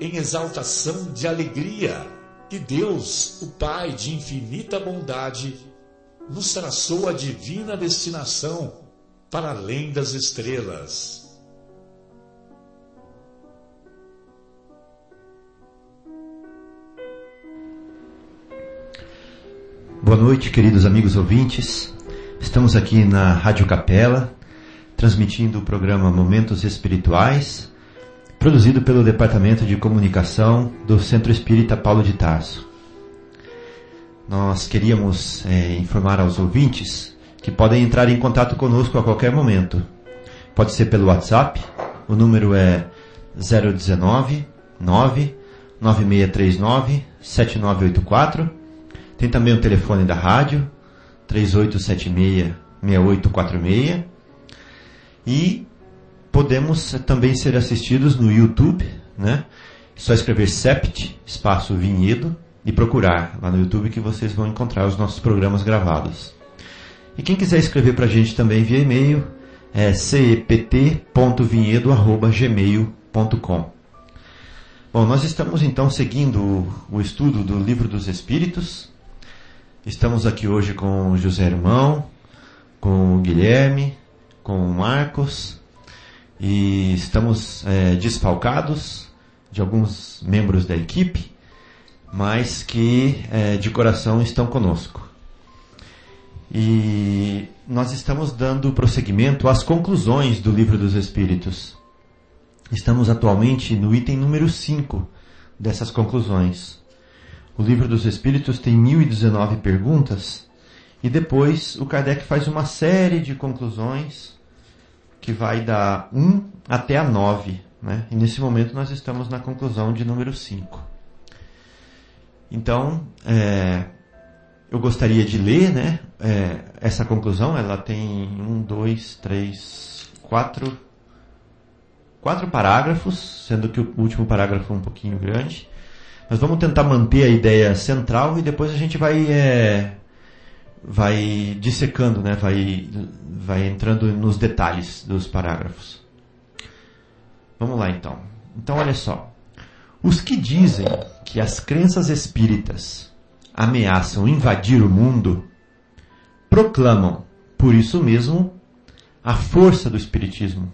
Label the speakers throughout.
Speaker 1: em exaltação de alegria que Deus, o Pai de infinita bondade, nos traçou a divina destinação para além das estrelas.
Speaker 2: Boa noite, queridos amigos ouvintes. Estamos aqui na Rádio Capela, transmitindo o programa Momentos Espirituais, produzido pelo Departamento de Comunicação do Centro Espírita Paulo de Tarso. Nós queríamos é, informar aos ouvintes que podem entrar em contato conosco a qualquer momento. Pode ser pelo WhatsApp, o número é 019 9 9639 7984. Tem também o telefone da rádio 3876 6846. E podemos também ser assistidos no YouTube, né? Só escrever Sept, espaço Vinhedo, e procurar lá no YouTube que vocês vão encontrar os nossos programas gravados. E quem quiser escrever para a gente também via e-mail, é cept.vinhedo.gmail.com Bom, nós estamos então seguindo o estudo do Livro dos Espíritos. Estamos aqui hoje com o José Irmão, com o Guilherme, com o Marcos, e estamos é, desfalcados de alguns membros da equipe, mas que é, de coração estão conosco. E nós estamos dando prosseguimento às conclusões do Livro dos Espíritos. Estamos atualmente no item número 5 dessas conclusões. O Livro dos Espíritos tem 1019 perguntas e depois o Kardec faz uma série de conclusões que vai da 1 até a 9. Né? E nesse momento nós estamos na conclusão de número 5. Então, é, eu gostaria de ler né, é, essa conclusão. Ela tem um, dois, três, quatro, quatro parágrafos, sendo que o último parágrafo é um pouquinho grande. Nós vamos tentar manter a ideia central e depois a gente vai é, vai dissecando, né? vai, vai entrando nos detalhes dos parágrafos. Vamos lá então. Então olha só. Os que dizem que as crenças espíritas ameaçam invadir o mundo proclamam, por isso mesmo, a força do espiritismo,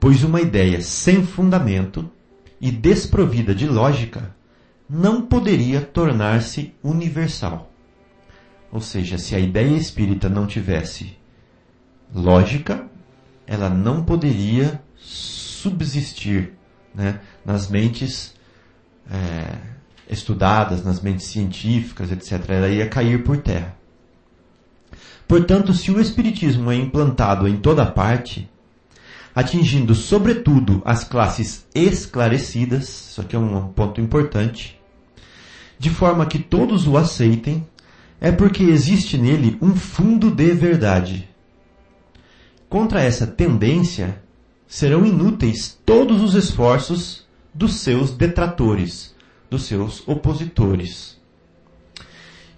Speaker 2: pois uma ideia sem fundamento e desprovida de lógica não poderia tornar-se universal. Ou seja, se a ideia espírita não tivesse lógica, ela não poderia subsistir né, nas mentes é, estudadas, nas mentes científicas, etc. Ela ia cair por terra. Portanto, se o Espiritismo é implantado em toda parte, atingindo sobretudo as classes esclarecidas, isso aqui é um ponto importante, de forma que todos o aceitem, é porque existe nele um fundo de verdade. Contra essa tendência, serão inúteis todos os esforços dos seus detratores, dos seus opositores.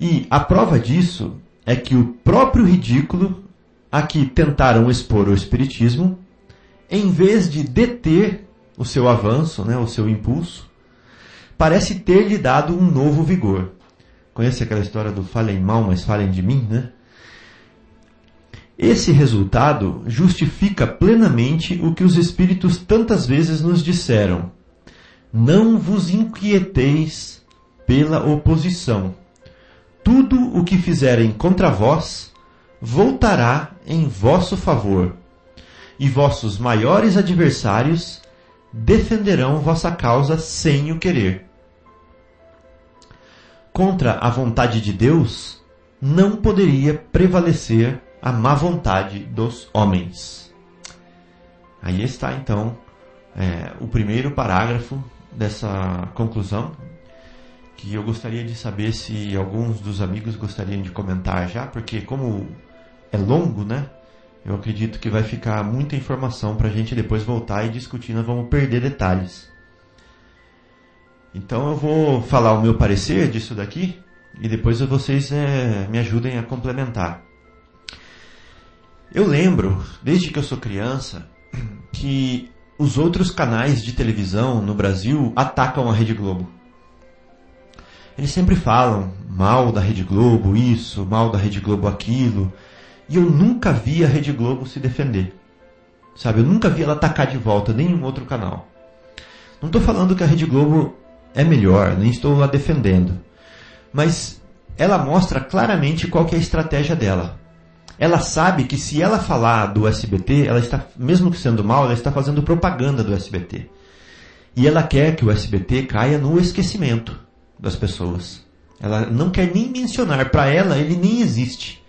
Speaker 2: E a prova disso é que o próprio ridículo a que tentaram expor o Espiritismo, em vez de deter o seu avanço, né, o seu impulso, parece ter lhe dado um novo vigor. Conhece aquela história do falem mal, mas falem de mim, né? Esse resultado justifica plenamente o que os Espíritos tantas vezes nos disseram. Não vos inquieteis pela oposição. Tudo o que fizerem contra vós voltará em vosso favor, e vossos maiores adversários defenderão vossa causa sem o querer. Contra a vontade de Deus não poderia prevalecer a má vontade dos homens. Aí está então é, o primeiro parágrafo dessa conclusão, que eu gostaria de saber se alguns dos amigos gostariam de comentar já, porque como é longo, né? Eu acredito que vai ficar muita informação para a gente depois voltar e discutir, nós vamos perder detalhes. Então eu vou falar o meu parecer disso daqui e depois vocês é, me ajudem a complementar. Eu lembro, desde que eu sou criança, que os outros canais de televisão no Brasil atacam a Rede Globo. Eles sempre falam mal da Rede Globo, isso, mal da Rede Globo, aquilo. E eu nunca vi a Rede Globo se defender. Sabe, eu nunca vi ela atacar de volta nenhum outro canal. Não estou falando que a Rede Globo é melhor, nem estou lá defendendo. Mas ela mostra claramente qual é a estratégia dela. Ela sabe que se ela falar do SBT, ela está, mesmo que sendo mal, ela está fazendo propaganda do SBT. E ela quer que o SBT caia no esquecimento das pessoas. Ela não quer nem mencionar, para ela ele nem existe.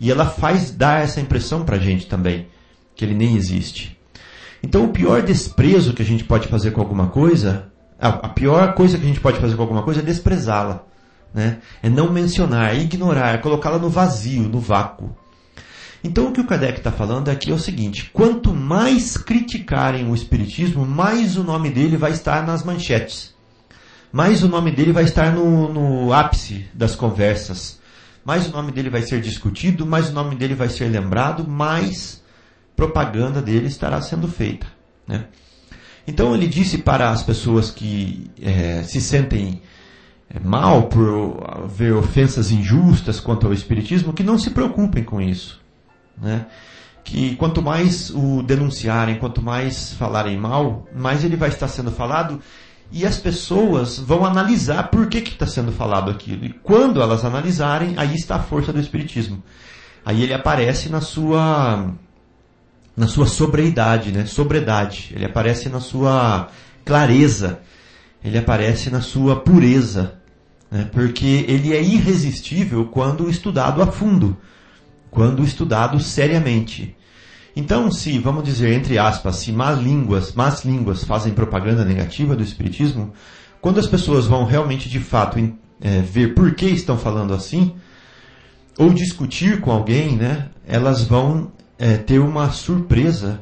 Speaker 2: E ela faz dar essa impressão para a gente também, que ele nem existe. Então o pior desprezo que a gente pode fazer com alguma coisa, a, pior coisa que a gente pode fazer com alguma coisa é desprezá-la. Né? É não mencionar, é ignorar, é colocá-la no vazio, no vácuo. Então o que o Kardec está falando aqui é o seguinte: quanto mais criticarem o Espiritismo, mais o nome dele vai estar nas manchetes mais o nome dele vai estar no, no ápice das conversas, mais o nome dele vai ser discutido, mais o nome dele vai ser lembrado, mais propaganda dele estará sendo feita. Né? Então ele disse para as pessoas que é, se sentem é, mal por ver ofensas injustas quanto ao Espiritismo que não se preocupem com isso. Né? Que quanto mais o denunciarem, quanto mais falarem mal, mais ele vai estar sendo falado e as pessoas vão analisar por que está sendo falado aquilo. E quando elas analisarem, aí está a força do Espiritismo. Aí ele aparece na sua na sua sobriedade, né? Sobredade. Ele aparece na sua clareza. Ele aparece na sua pureza. Né? Porque ele é irresistível quando estudado a fundo. Quando estudado seriamente. Então, se, vamos dizer, entre aspas, se más línguas, más línguas fazem propaganda negativa do Espiritismo, quando as pessoas vão realmente, de fato, é, ver por que estão falando assim, ou discutir com alguém, né, elas vão é, ter uma surpresa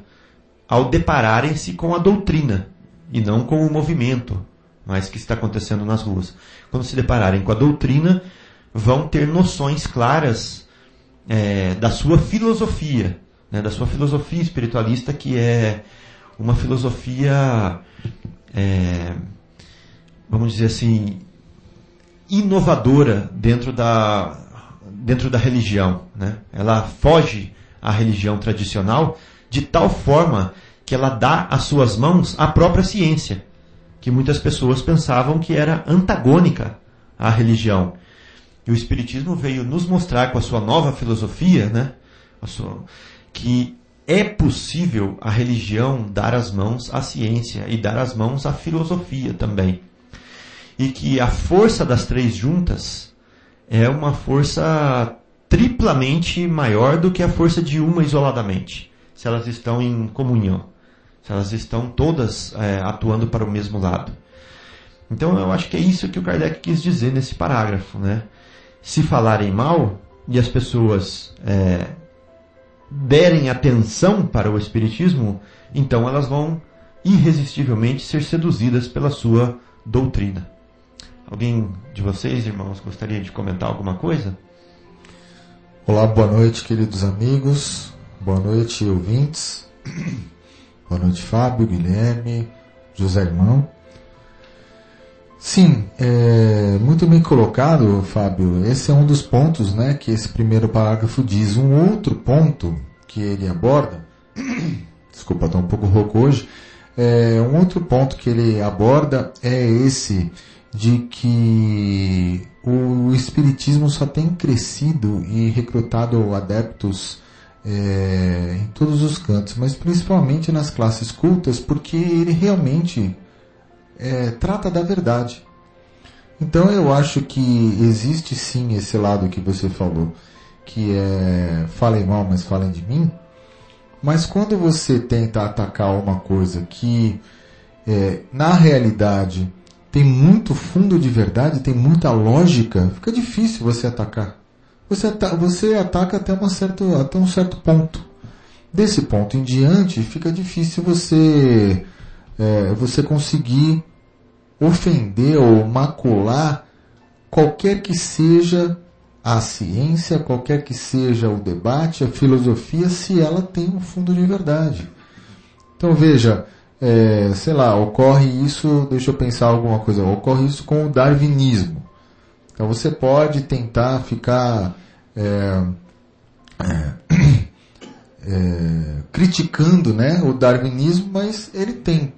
Speaker 2: ao depararem-se com a doutrina e não com o movimento, mas que está acontecendo nas ruas. Quando se depararem com a doutrina, vão ter noções claras é, da sua filosofia né, da sua filosofia espiritualista, que é uma filosofia, é, vamos dizer assim, inovadora dentro da, dentro da religião. Né? Ela foge à religião tradicional de tal forma que ela dá às suas mãos a própria ciência, que muitas pessoas pensavam que era antagônica à religião. E o Espiritismo veio nos mostrar com a sua nova filosofia, né? Sua, que é possível a religião dar as mãos à ciência e dar as mãos à filosofia também. E que a força das três juntas é uma força triplamente maior do que a força de uma isoladamente, se elas estão em comunhão, se elas estão todas é, atuando para o mesmo lado. Então eu acho que é isso que o Kardec quis dizer nesse parágrafo, né? Se falarem mal e as pessoas é, derem atenção para o Espiritismo, então elas vão irresistivelmente ser seduzidas pela sua doutrina. Alguém de vocês, irmãos, gostaria de comentar alguma coisa?
Speaker 3: Olá, boa noite, queridos amigos. Boa noite, ouvintes. Boa noite, Fábio, Guilherme, José Irmão. Sim, é, muito bem colocado, Fábio. Esse é um dos pontos né, que esse primeiro parágrafo diz. Um outro ponto que ele aborda, desculpa, estou um pouco rouco hoje, é, um outro ponto que ele aborda é esse de que espiritismo só tem crescido e recrutado adeptos é, em todos os cantos, mas principalmente nas classes cultas, porque ele realmente é, trata da verdade. Então eu acho que existe sim esse lado que você falou, que é falem mal, mas falem de mim. Mas quando você tenta atacar uma coisa que é, na realidade tem muito fundo de verdade, tem muita lógica, fica difícil você atacar. Você, ata você ataca até, uma certo, até um certo ponto. Desse ponto em diante, fica difícil você, é, você conseguir ofender ou macular qualquer que seja a ciência, qualquer que seja o debate, a filosofia, se ela tem um fundo de verdade. Então veja, é, sei lá, ocorre isso, deixa eu pensar alguma coisa, ocorre isso com o darwinismo. Então você pode tentar ficar é, é, é, criticando né, o darwinismo, mas ele tem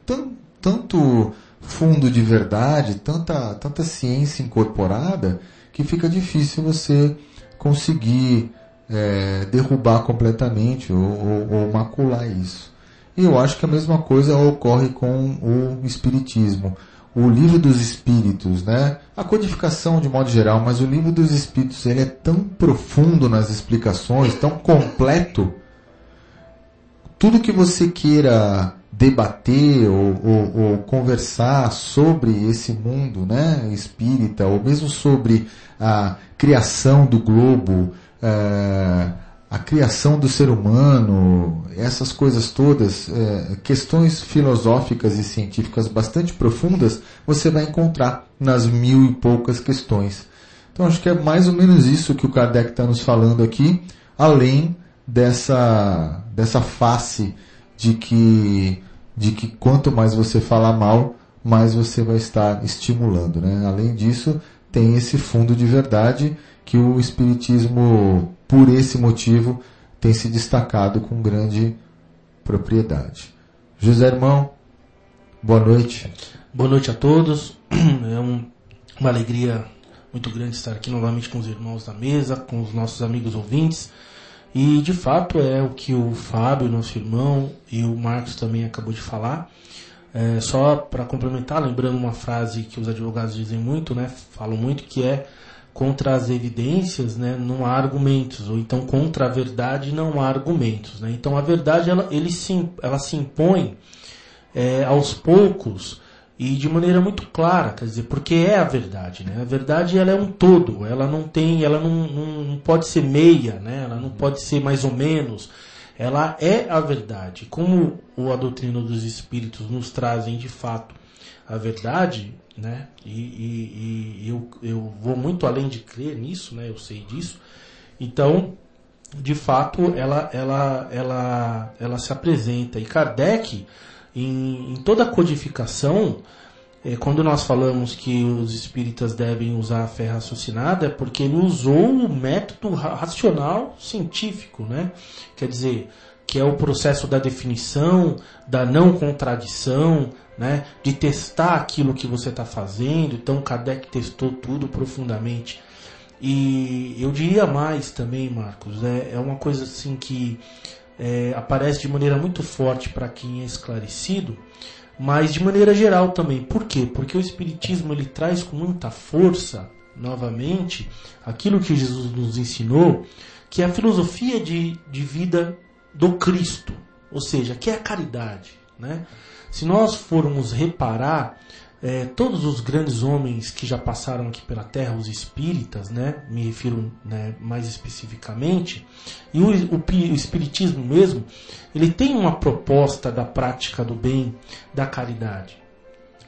Speaker 3: tanto fundo de verdade, tanta, tanta ciência incorporada, que fica difícil você conseguir é, derrubar completamente ou, ou, ou macular isso. E eu acho que a mesma coisa ocorre com o Espiritismo. O livro dos Espíritos, né? A codificação de modo geral, mas o livro dos Espíritos ele é tão profundo nas explicações, tão completo. Tudo que você queira debater ou, ou, ou, conversar sobre esse mundo né, espírita, ou mesmo sobre a criação do globo, é, a criação do ser humano, essas coisas todas, é, questões filosóficas e científicas bastante profundas, você vai encontrar nas mil e poucas questões. Então acho que é mais ou menos isso que o Kardec está nos falando aqui, além dessa, dessa face de que, de que quanto mais você falar mal, mais você vai estar estimulando. Né? Além disso, tem esse fundo de verdade que o Espiritismo, por esse motivo, tem se destacado com grande propriedade. José Irmão, boa noite.
Speaker 4: Boa noite a todos. É um, uma alegria muito grande estar aqui novamente com os irmãos da mesa, com os nossos amigos ouvintes. E de fato é o que o Fábio, nosso irmão, e o Marcos também acabou de falar. É, só para complementar, lembrando uma frase que os advogados dizem muito, né? Falam muito que é contra as evidências, né, não há argumentos, ou então contra a verdade não há argumentos. Né? Então a verdade ela, ele se, ela se impõe é, aos poucos e de maneira muito clara, quer dizer, porque é a verdade. Né? A verdade ela é um todo, ela não tem, ela não, não, não pode ser meia, né? ela não pode ser mais ou menos. Ela é a verdade. Como a doutrina dos espíritos nos trazem de fato a verdade, né? E, e, e, eu, eu vou muito além de crer nisso, né? Eu sei disso. Então, de fato, ela, ela, ela, ela se apresenta. E Kardec, em, em toda a codificação, é, quando nós falamos que os espíritas devem usar a fé raciocinada, é porque ele usou o método racional científico, né? Quer dizer, que é o processo da definição, da não contradição, né, de testar aquilo que você está fazendo. Então, Kardec testou tudo profundamente. E eu diria mais também, Marcos, é, é uma coisa assim que é, aparece de maneira muito forte para quem é esclarecido, mas de maneira geral também. Por quê? Porque o Espiritismo ele traz com muita força, novamente, aquilo que Jesus nos ensinou, que é a filosofia de, de vida do Cristo, ou seja, que é a caridade. Né? Se nós formos reparar, é, todos os grandes homens que já passaram aqui pela Terra, os espíritas, né, me refiro né, mais especificamente, e o, o, o, espiritismo mesmo, ele tem uma proposta da prática do bem, da caridade.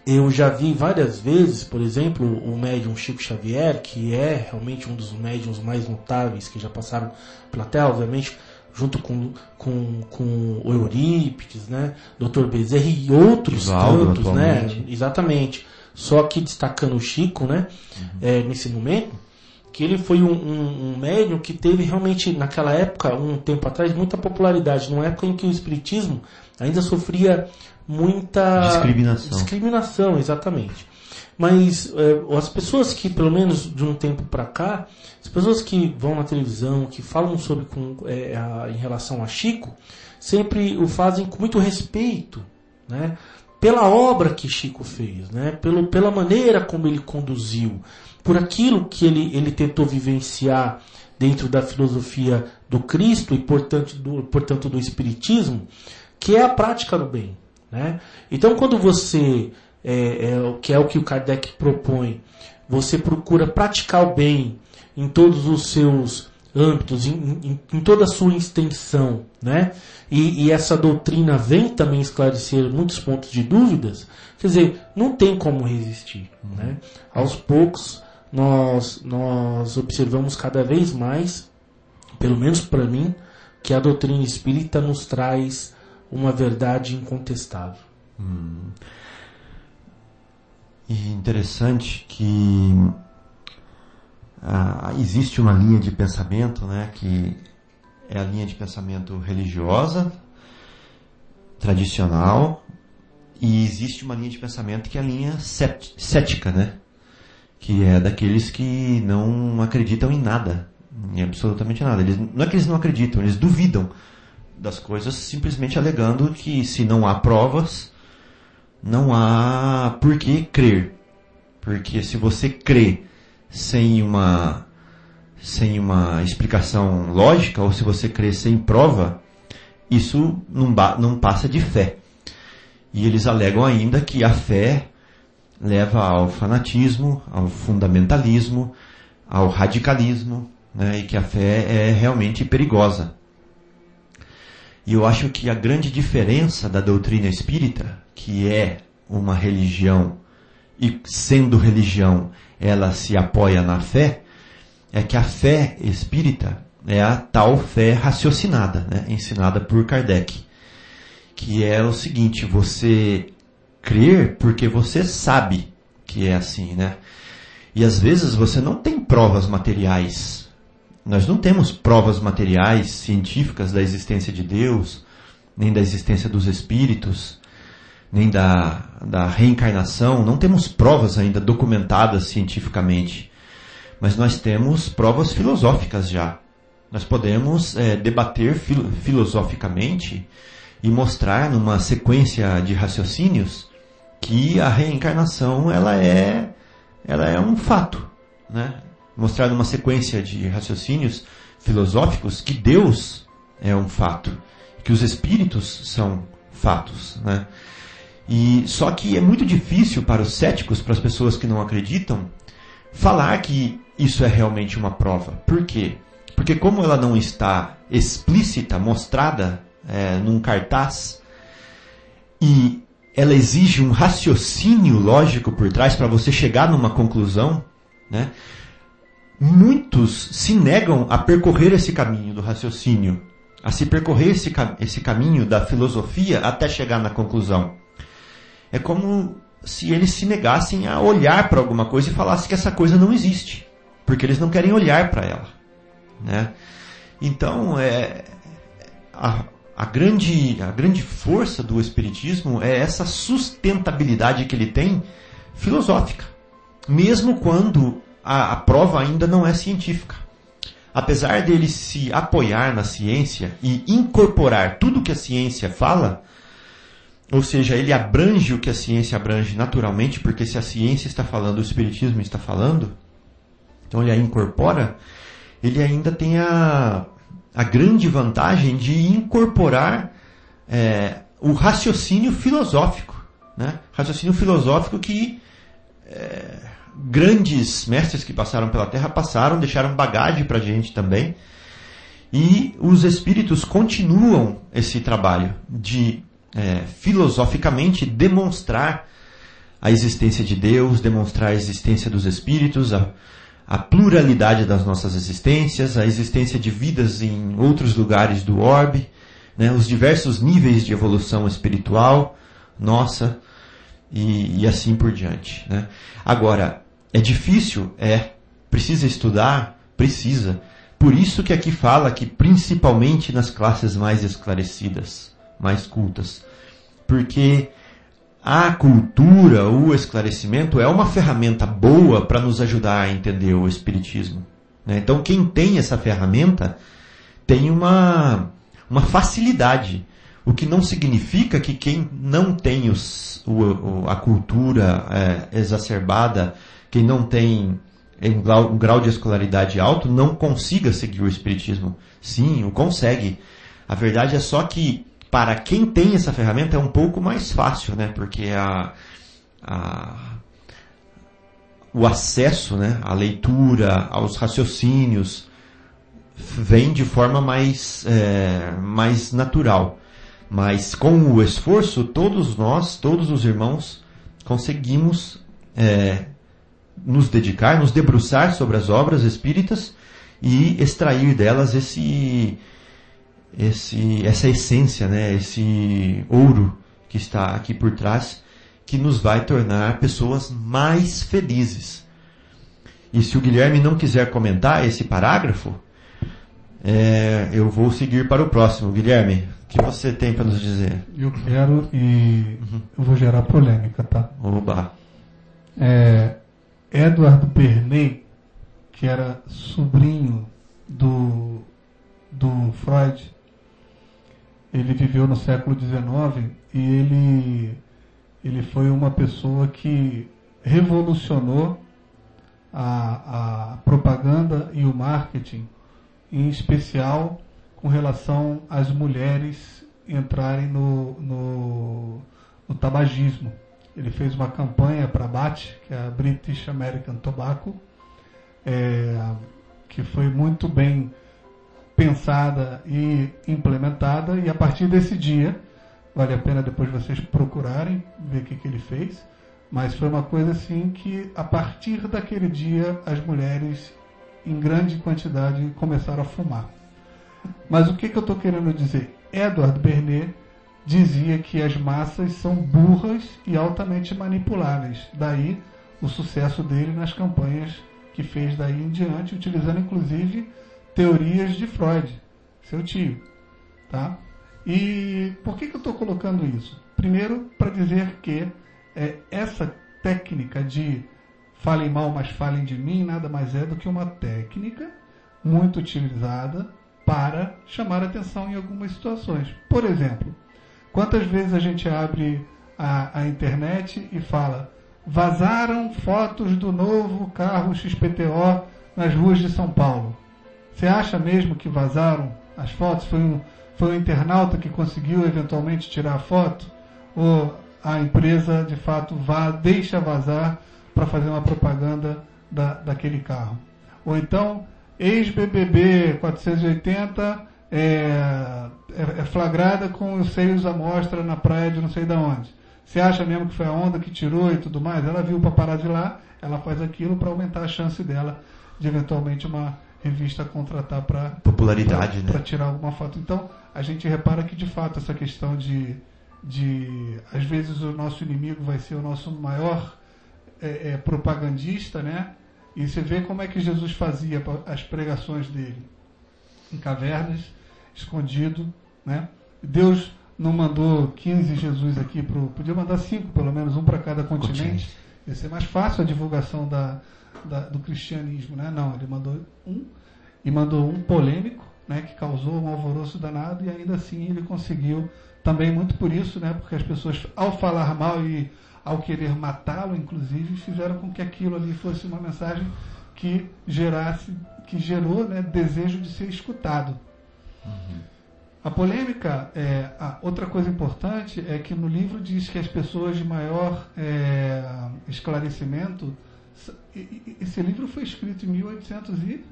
Speaker 4: Eu já vi várias vezes, por exemplo, o médium Chico Xavier, que é realmente um dos médiums mais notáveis que já passaram pela Terra, obviamente junto com, com, com o Eurípides, né? Dr. Bezerra e outros Ivaldo, tantos, né? Exatamente. Só que destacando o Chico, né? Uhum. É, nesse momento, que ele foi um, um, um, médium que teve realmente, naquela época, um tempo atrás, muita popularidade. Numa época em que o Espiritismo ainda sofria muita
Speaker 2: discriminação.
Speaker 4: Discriminação, exatamente. Mas é, as pessoas que, pelo menos de um tempo para cá, as pessoas que vão na televisão, que falam sobre com, é, a, em relação a Chico, sempre o fazem com muito respeito, né? Pela obra que Chico fez, né? Pelo, pela maneira como ele conduziu, por aquilo que ele, ele tentou vivenciar dentro da filosofia do Cristo e, portanto, do, portanto, do Espiritismo, que é a prática do bem. Né? Então, quando você, é, é, que é o que o Kardec propõe, você procura praticar o bem em todos os seus âmbitos, em, em, em toda a sua extensão, né? E, e, essa doutrina vem também esclarecer muitos pontos de dúvidas, quer dizer, não tem como resistir, né? Aos poucos, nós, nós observamos cada vez mais, pelo menos para mim, que a doutrina espírita nos traz uma verdade incontestável. Hum.
Speaker 2: E interessante que ah, existe uma linha de pensamento, né, que é a linha de pensamento religiosa, tradicional, e existe uma linha de pensamento que é a linha cética, né, que é daqueles que não acreditam em nada, em absolutamente nada. Eles, não é que eles não acreditam, eles duvidam das coisas simplesmente alegando que se não há provas, não há por que crer. Porque se você crê sem uma sem uma explicação lógica ou se você crê sem prova, isso não, não passa de fé. E eles alegam ainda que a fé leva ao fanatismo, ao fundamentalismo, ao radicalismo, né, e que a fé é realmente perigosa. E eu acho que a grande diferença da doutrina espírita, que é uma religião, e sendo religião, ela se apoia na fé, é que a fé espírita é a tal fé raciocinada, né, ensinada por Kardec. Que é o seguinte, você crer porque você sabe que é assim, né? E às vezes você não tem provas materiais nós não temos provas materiais, científicas da existência de Deus, nem da existência dos espíritos, nem da, da reencarnação. Não temos provas ainda documentadas cientificamente. Mas nós temos provas filosóficas já. Nós podemos é, debater filo filosoficamente e mostrar numa sequência de raciocínios que a reencarnação ela é, ela é um fato. Né? Mostrar numa sequência de raciocínios filosóficos que Deus é um fato, que os espíritos são fatos, né? E só que é muito difícil para os céticos, para as pessoas que não acreditam, falar que isso é realmente uma prova. Por quê? Porque como ela não está explícita, mostrada é, num cartaz, e ela exige um raciocínio lógico por trás para você chegar numa conclusão, né? Muitos se negam a percorrer esse caminho do raciocínio, a se percorrer esse, esse caminho da filosofia até chegar na conclusão. É como se eles se negassem a olhar para alguma coisa e falassem que essa coisa não existe, porque eles não querem olhar para ela. Né? Então, é, a, a, grande, a grande força do Espiritismo é essa sustentabilidade que ele tem filosófica. Mesmo quando a, a prova ainda não é científica. Apesar dele se apoiar na ciência e incorporar tudo que a ciência fala, ou seja, ele abrange o que a ciência abrange naturalmente, porque se a ciência está falando, o espiritismo está falando, então ele a incorpora, ele ainda tem a, a grande vantagem de incorporar é, o raciocínio filosófico. Né? Raciocínio filosófico que é, grandes mestres que passaram pela Terra passaram, deixaram bagagem para a gente também. E os espíritos continuam esse trabalho de é, filosoficamente demonstrar a existência de Deus, demonstrar a existência dos espíritos, a, a pluralidade das nossas existências, a existência de vidas em outros lugares do orbe, né, os diversos níveis de evolução espiritual nossa e, e assim por diante. Né. Agora, é difícil? É. Precisa estudar? Precisa. Por isso que aqui fala que principalmente nas classes mais esclarecidas, mais cultas. Porque a cultura, o esclarecimento é uma ferramenta boa para nos ajudar a entender o Espiritismo. Né? Então, quem tem essa ferramenta tem uma, uma facilidade. O que não significa que quem não tem os, o, a cultura é, exacerbada, quem não tem um grau, um grau de escolaridade alto, não consiga seguir o Espiritismo. Sim, o consegue. A verdade é só que para quem tem essa ferramenta é um pouco mais fácil, né? Porque a, a o acesso, né, à leitura, aos raciocínios, vem de forma mais, é, mais natural. Mas com o esforço, todos nós, todos os irmãos, conseguimos é, nos dedicar, nos debruçar sobre as obras espíritas e extrair delas esse, esse, essa essência, né, esse ouro que está aqui por trás, que nos vai tornar pessoas mais felizes. E se o Guilherme não quiser comentar esse parágrafo, é, eu vou seguir para o próximo. Guilherme, o que você tem para nos dizer?
Speaker 5: Eu quero e uhum. eu vou gerar polêmica, tá?
Speaker 2: Oba.
Speaker 5: É, Edward Bernays, que era sobrinho do, do Freud, ele viveu no século XIX e ele, ele foi uma pessoa que revolucionou a, a propaganda e o marketing, em especial com relação às mulheres entrarem no, no, no tabagismo. Ele fez uma campanha para a BAT, que é a British American Tobacco, é, que foi muito bem pensada e implementada, e a partir desse dia, vale a pena depois vocês procurarem, ver o que, que ele fez, mas foi uma coisa assim que a partir daquele dia as mulheres em grande quantidade começaram a fumar. Mas o que, que eu estou querendo dizer? Edward Bernet dizia que as massas são burras e altamente manipuláveis. Daí o sucesso dele nas campanhas que fez daí em diante, utilizando inclusive teorias de Freud, seu tio. Tá? E por que, que eu estou colocando isso? Primeiro, para dizer que é, essa técnica de falem mal, mas falem de mim, nada mais é do que uma técnica muito utilizada para chamar atenção em algumas situações. Por exemplo, quantas vezes a gente abre a, a internet e fala vazaram fotos do novo carro XPTO nas ruas de São Paulo. Você acha mesmo que vazaram as fotos? Foi um, foi um internauta que conseguiu eventualmente tirar a foto? Ou a empresa de fato vá, deixa vazar para fazer uma propaganda da, daquele carro? Ou então, ex-BBB 480 é, é, é, flagrada com os seios à mostra na praia de não sei de onde. Você acha mesmo que foi a onda que tirou e tudo mais? Ela viu o paparazzi lá, ela faz aquilo para aumentar a chance dela de eventualmente uma revista contratar para
Speaker 2: popularidade, pra, né?
Speaker 5: Para tirar alguma foto. Então, a gente repara que de fato essa questão de de às vezes o nosso inimigo vai ser o nosso maior é, é, propagandista, né? E você vê como é que Jesus fazia as pregações dele em cavernas, escondido, né? Deus não mandou 15 Jesus aqui pro, podia mandar cinco, pelo menos um para cada continente. continente. Ia ser mais fácil a divulgação da, da, do cristianismo, né? Não, ele mandou um e mandou um polêmico, né, que causou um alvoroço danado e ainda assim ele conseguiu também muito por isso, né, porque as pessoas ao falar mal e ao querer matá-lo, inclusive, fizeram com que aquilo ali fosse uma mensagem que gerasse, que gerou, né, desejo de ser escutado. Uhum. A polêmica, é, a outra coisa importante é que no livro diz que as pessoas de maior é, esclarecimento esse livro foi escrito em 1800 e...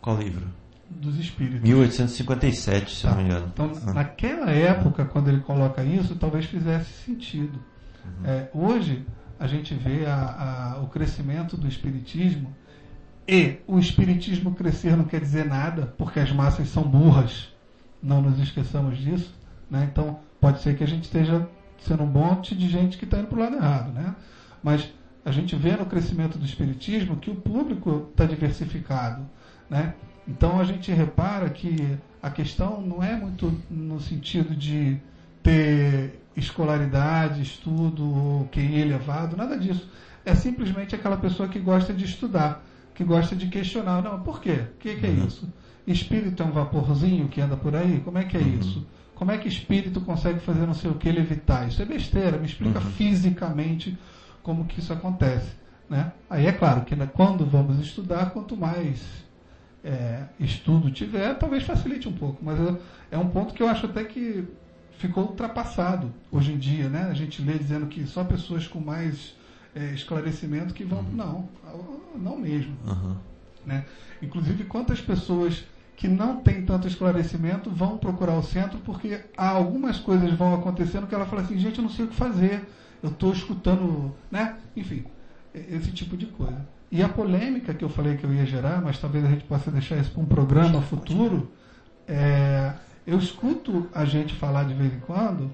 Speaker 2: Qual livro?
Speaker 5: Dos Espíritos.
Speaker 2: 1857, se tá. não me engano.
Speaker 5: Então, ah. naquela época, quando ele coloca isso, talvez fizesse sentido. Uhum. É, hoje, a gente vê a, a, o crescimento do Espiritismo e o Espiritismo crescer não quer dizer nada, porque as massas são burras. Não nos esqueçamos disso. Né? Então, pode ser que a gente esteja sendo um monte de gente que está indo para o lado errado. Né? Mas a gente vê no crescimento do espiritismo que o público está diversificado, né? Então a gente repara que a questão não é muito no sentido de ter escolaridade, estudo QI elevado, nada disso. É simplesmente aquela pessoa que gosta de estudar, que gosta de questionar. Não, por quê? O que, que é
Speaker 2: Uhum.
Speaker 5: isso? Espírito é um vaporzinho que anda por aí? Como é que é
Speaker 2: Uhum.
Speaker 5: isso? Como é que espírito consegue fazer não sei o que levitar? Isso é besteira. Me explica
Speaker 2: Uhum.
Speaker 5: fisicamente como que isso acontece. Né? Aí é claro que né, quando vamos estudar, quanto mais é, estudo tiver, talvez facilite um pouco. Mas é, é um ponto que eu acho até que ficou ultrapassado hoje em dia. Né? A gente lê dizendo que só pessoas com mais é, esclarecimento que vão. Não, não mesmo.
Speaker 2: Aham.
Speaker 5: Né? Inclusive, quantas pessoas que não têm tanto esclarecimento vão procurar o centro porque há algumas coisas vão acontecendo que ela fala assim, gente, eu não sei o que fazer, eu estou escutando, né? Enfim, esse tipo de coisa. E a polêmica que eu falei que eu ia gerar, mas talvez a gente possa deixar isso para um programa futuro, é, eu escuto a gente falar de vez em quando,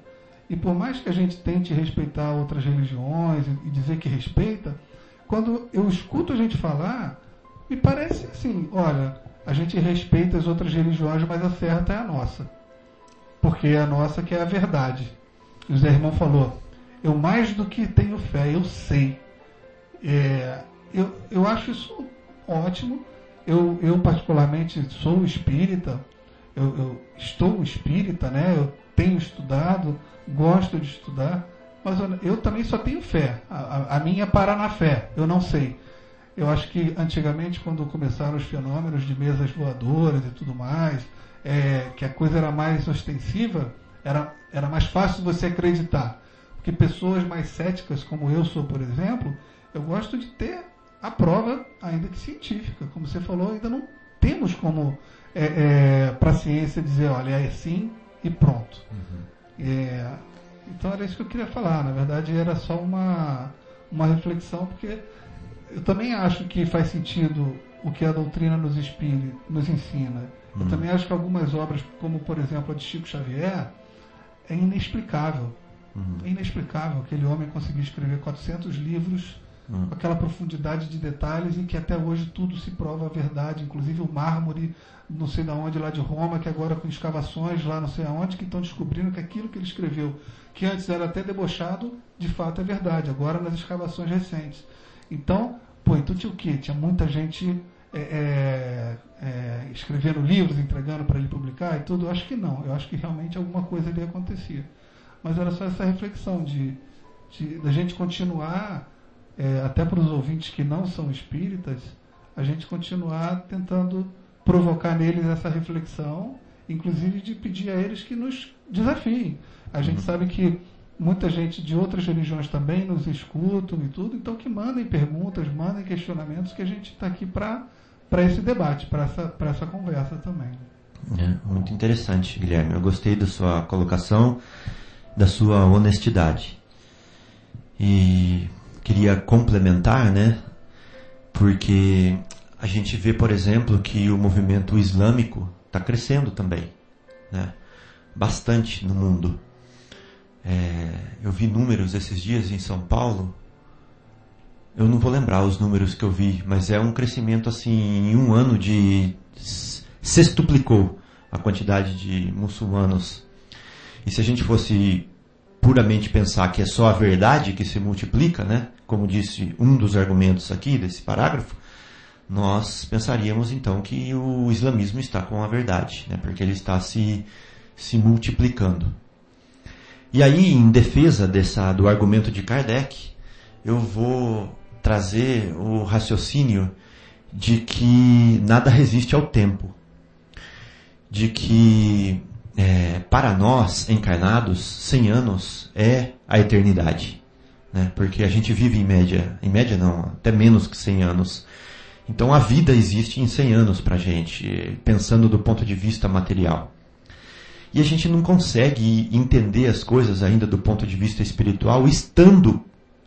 Speaker 5: e por mais que a gente tente respeitar outras religiões e, dizer que respeita, quando eu escuto a gente falar, me parece assim, olha, a gente respeita as outras religiões, mas a certa é a nossa. Porque é a nossa que é a verdade. O Zé Irmão falou, eu mais do que tenho fé, eu sei. É, eu, eu acho isso ótimo. Eu, eu particularmente sou espírita, eu, eu estou espírita, né? Eu tenho estudado, gosto de estudar, mas eu, também só tenho fé. A, a- minha é parar na fé, eu não sei. Eu acho que antigamente, quando começaram os fenômenos de mesas voadoras e tudo mais, é, que a coisa era mais ostensiva, era, era mais fácil você acreditar. Porque pessoas mais céticas, como eu sou, por exemplo, eu gosto de ter a prova, ainda que científica. Como você falou, ainda não temos como, é, para a ciência, dizer, olha, é assim e pronto. É, então era isso que eu queria falar. Na verdade, era só uma, uma reflexão, porque eu também acho que faz sentido o que a doutrina nos, inspire, nos ensina. Eu
Speaker 2: Hum.
Speaker 5: também acho que algumas obras, como por exemplo a de Chico Xavier, é inexplicável.
Speaker 2: Uhum.
Speaker 5: É inexplicável aquele homem conseguir escrever 400 livros
Speaker 2: Hum.
Speaker 5: com aquela profundidade de detalhes em que até hoje tudo se prova a verdade, inclusive o mármore, não sei de onde, lá de Roma, que agora com escavações lá não sei aonde, que estão descobrindo que aquilo que ele escreveu, que antes era até debochado, de fato é verdade, agora nas escavações recentes. Então, pô, então tinha o quê? Tinha muita gente é, é, é, escrevendo livros, entregando para ele publicar e tudo? Eu acho que não, eu acho que realmente alguma coisa ali acontecia. Mas era só essa reflexão de, de da gente continuar é, até para os ouvintes que não são espíritas, a gente continuar tentando provocar neles essa reflexão, inclusive de pedir a eles que nos desafiem. A gente sabe que muita gente de outras religiões também nos escutam e tudo, então que mandem perguntas, mandem questionamentos, que a gente está aqui para esse debate, para essa, pra essa conversa também.
Speaker 2: É, muito interessante, Guilherme. Eu gostei da sua colocação, da sua honestidade. E queria complementar, né? Porque a gente vê, por exemplo, que o movimento islâmico está crescendo também, né? Bastante no mundo. É, eu vi números esses dias em São Paulo. Eu não vou lembrar os números que eu vi, mas é um crescimento assim em um ano de sextuplicou a quantidade de muçulmanos. E se a gente fosse puramente pensar que é só a verdade que se multiplica, né? Como disse um dos argumentos aqui desse parágrafo, nós pensaríamos então que o islamismo está com a verdade, né? Porque ele está se se multiplicando. E aí, em defesa dessa, do argumento de Kardec, eu vou trazer o raciocínio de que nada resiste ao tempo. De que, é, para nós, encarnados, 100 anos é a eternidade. Né? Porque a gente vive em média, em média não, até menos que 100 anos. Então a vida existe em 100 anos para a gente, pensando do ponto de vista material. E a gente não consegue entender as coisas ainda do ponto de vista espiritual estando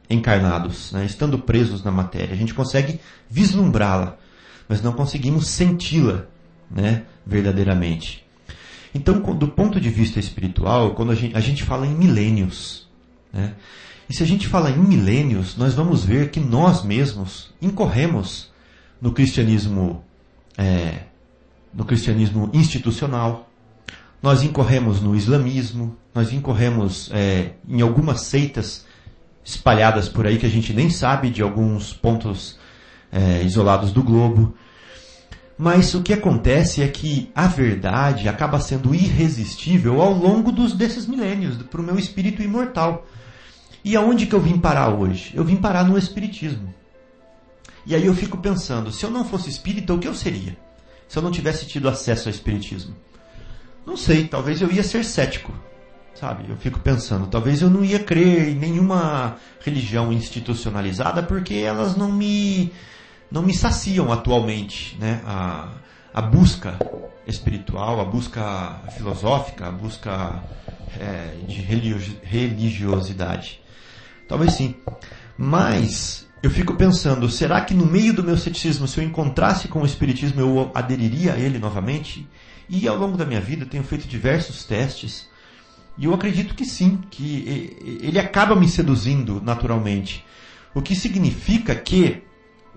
Speaker 2: encarnados, né? estando presos na matéria. A gente consegue vislumbrá-la, mas não conseguimos senti-la né? verdadeiramente. Então, do ponto de vista espiritual, quando a gente, a gente fala em milênios, né? e se a gente fala em milênios, nós vamos ver que nós mesmos incorremos no cristianismo, é, no cristianismo institucional, nós incorremos no islamismo, nós incorremos é, em algumas seitas espalhadas por aí que a gente nem sabe de alguns pontos é, isolados do globo. Mas o que acontece é que a verdade acaba sendo irresistível ao longo dos, desses milênios, para o meu espírito imortal. E aonde que eu vim parar hoje? Eu vim parar no Espiritismo. E aí eu fico pensando, se eu não fosse espírita, o que eu seria? Se eu não tivesse tido acesso ao Espiritismo? Não sei, talvez eu ia ser cético. Sabe? Eu fico pensando, talvez eu não ia crer em nenhuma religião institucionalizada porque elas não me não me saciam atualmente, né? A, a busca espiritual, a busca filosófica, a busca é, de religiosidade. Talvez sim. Mas eu fico pensando, será que no meio do meu ceticismo, se eu encontrasse com o Espiritismo, eu aderiria a ele novamente? E ao longo da minha vida tenho feito diversos testes. E eu acredito que sim, que ele acaba me seduzindo naturalmente. O que significa que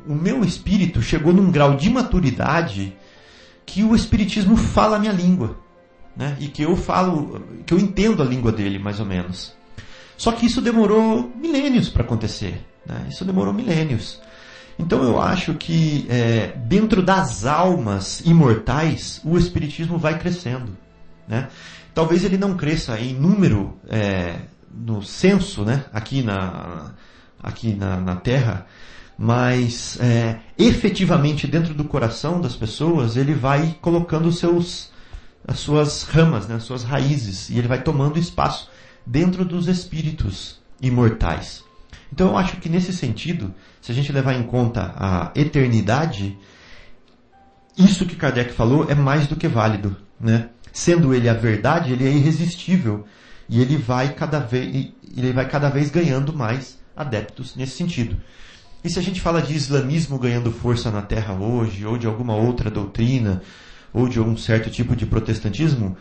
Speaker 2: o meu espírito chegou num grau de maturidade que o espiritismo fala a minha língua, né? E que eu falo, que eu entendo a língua dele mais ou menos. Só que isso demorou milênios para acontecer, né? Isso demorou milênios. Então eu acho que é, dentro das almas imortais o espiritismo vai crescendo, né? Talvez ele não cresça em número é, no censo, né? Aqui na aqui na, na Terra, mas é, efetivamente dentro do coração das pessoas ele vai colocando seus, as suas ramas, né, as suas raízes, e ele vai tomando espaço dentro dos espíritos imortais. Então eu acho que nesse sentido, se a gente levar em conta a eternidade, isso que Kardec falou é mais do que válido. Né? Sendo ele a verdade, ele é irresistível e ele vai cada vez, ele vai cada vez ganhando mais adeptos nesse sentido. E se a gente fala de islamismo ganhando força na Terra hoje, ou de alguma outra doutrina, ou de algum certo tipo de protestantismo,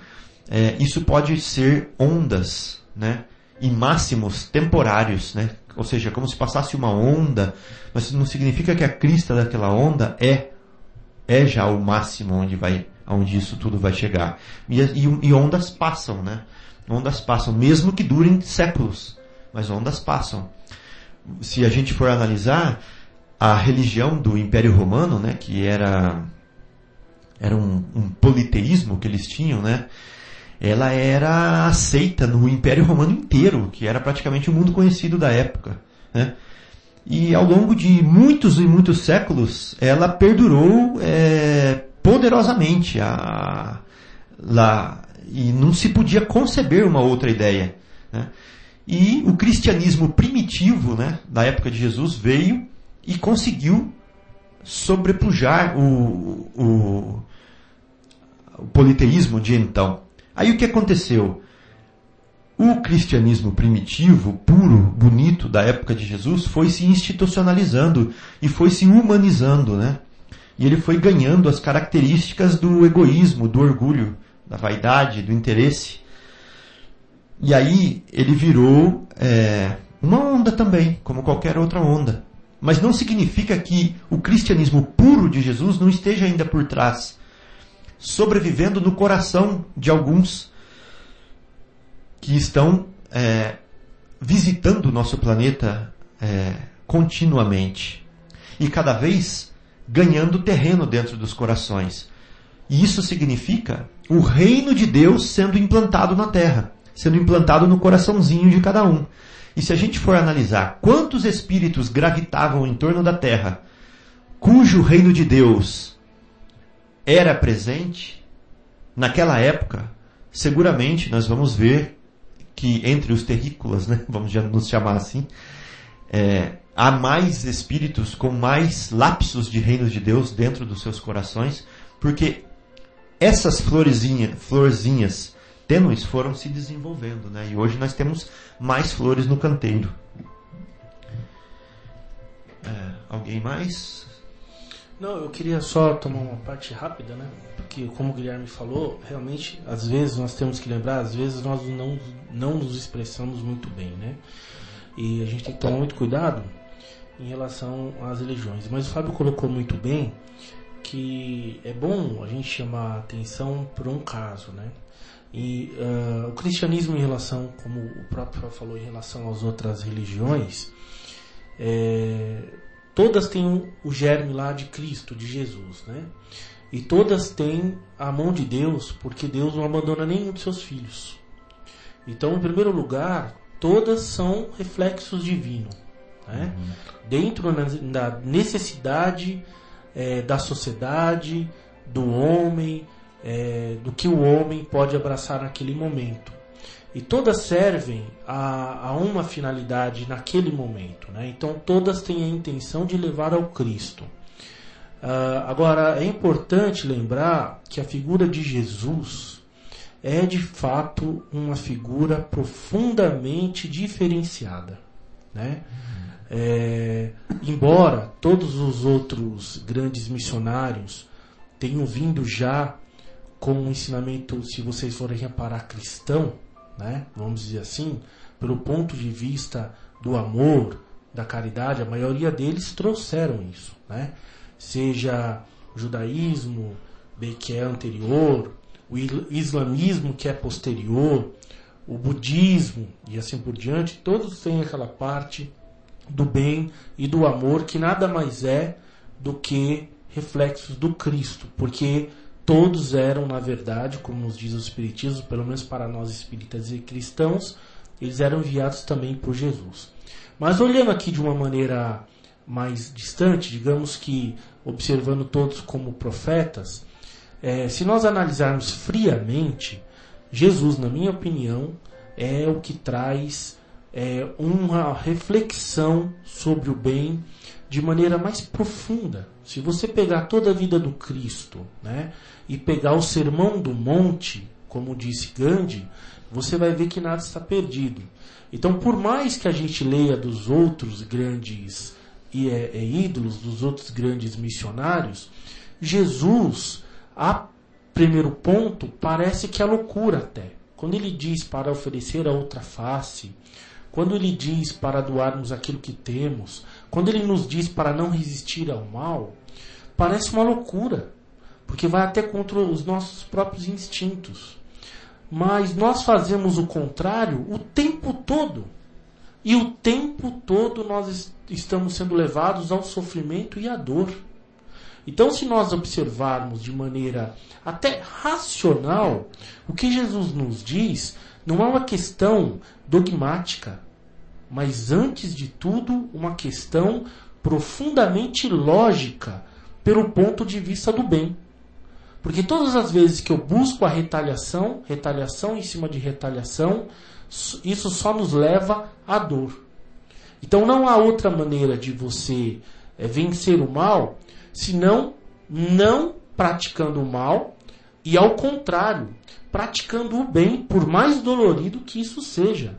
Speaker 2: é, isso pode ser ondas, né? E máximos temporários, né? Ou seja, como se passasse uma onda, mas não significa que a crista daquela onda é é já o máximo onde vai, onde isso tudo vai chegar. E, e, e ondas passam, né? Ondas passam, mesmo que durem séculos, mas ondas passam se a gente for analisar a religião do Império Romano, né, que era era um, um politeísmo que eles tinham, né? Ela era aceita no Império Romano inteiro, que era praticamente o mundo conhecido da época, né? E ao longo de muitos e muitos séculos, ela perdurou é, poderosamente a, lá e não se podia conceber uma outra ideia. Né? E o cristianismo primitivo, né, da época de Jesus, veio e conseguiu sobrepujar o, o, o politeísmo de então. Aí o que aconteceu? O cristianismo primitivo, puro, bonito da época de Jesus foi se institucionalizando e foi se humanizando, né? E ele foi ganhando as características do egoísmo, do orgulho, da vaidade, do interesse. E aí ele virou é, uma onda também, como qualquer outra onda. Mas não significa que o cristianismo puro de Jesus não esteja ainda por trás, sobrevivendo no coração de alguns que estão é, visitando o nosso planeta é, continuamente e cada vez ganhando terreno dentro dos corações. E isso significa o reino de Deus sendo implantado na Terra sendo implantado no coraçãozinho de cada um. E se a gente for analisar quantos espíritos gravitavam em torno da Terra, cujo reino de Deus era presente, naquela época, seguramente nós vamos ver que entre os terrícolas, né, vamos já nos chamar assim, é, há mais espíritos com mais lapsos de reinos de Deus dentro dos seus corações, porque essas florezinha, florzinhas tênues foram se desenvolvendo, né? E hoje nós temos mais flores no canteiro. É, alguém mais?
Speaker 4: Não, eu queria só tomar uma parte rápida, né? Porque, como o Guilherme falou, realmente, às vezes nós temos que lembrar, às vezes nós não, não nos expressamos muito bem, né? E a gente tem que tomar muito cuidado em relação às religiões. Mas o Fábio colocou muito bem que é bom a gente chamar atenção por um caso, né? E uh, o cristianismo em relação, como o próprio falou, em relação às outras religiões, é, todas têm o germe lá de Cristo, de Jesus, né? E todas têm a mão de Deus, porque Deus não abandona nenhum de seus filhos. Então, em primeiro lugar, todas são reflexos divinos, né? Uhum. Dentro da necessidade é, da sociedade, do homem, é, do que o homem pode abraçar naquele momento. E todas servem a, a uma finalidade naquele momento. Né? Então todas têm a intenção de levar ao Cristo. Uh, agora é importante lembrar que a figura de Jesus é de fato uma figura profundamente diferenciada. Né? É, embora todos os outros grandes missionários tenham vindo já com um ensinamento, se vocês forem reparar, cristão, né? vamos dizer assim, pelo ponto de vista do amor, da caridade, a maioria deles trouxeram isso. Né? Seja o judaísmo, que é anterior, o islamismo, que é posterior, o budismo e assim por diante, todos têm aquela parte do bem e do amor que nada mais é do que reflexos do Cristo, porque todos eram, na verdade, como nos diz o Espiritismo, pelo menos para nós espíritas e cristãos, eles eram enviados também por Jesus. Mas olhando aqui de uma maneira mais distante, digamos que observando todos como profetas, é, se nós analisarmos friamente, Jesus, na minha opinião, é o que traz é, uma reflexão sobre o bem de maneira mais profunda. Se você pegar toda a vida do Cristo, né, e pegar o Sermão do Monte, como disse Gandhi, você vai ver que nada está perdido. Então, por mais que a gente leia dos outros grandes e, é, é, ídolos, dos outros grandes missionários, Jesus, a primeiro ponto, parece que é loucura até. Quando ele diz para oferecer a outra face, quando ele diz para doarmos aquilo que temos, quando ele nos diz para não resistir ao mal, parece uma loucura porque vai até contra os nossos próprios instintos. Mas nós fazemos o contrário o tempo todo. E o tempo todo nós estamos sendo levados ao sofrimento e à dor. Então, se nós observarmos de maneira até racional, o que Jesus nos diz não é uma questão dogmática, mas antes de tudo, uma questão profundamente lógica, pelo ponto de vista do bem. Porque todas as vezes que eu busco a retaliação, retaliação em cima de retaliação, isso só nos leva à dor. Então não há outra maneira de você é, vencer o mal senão não praticando o mal e ao contrário, praticando o bem, por mais dolorido que isso seja.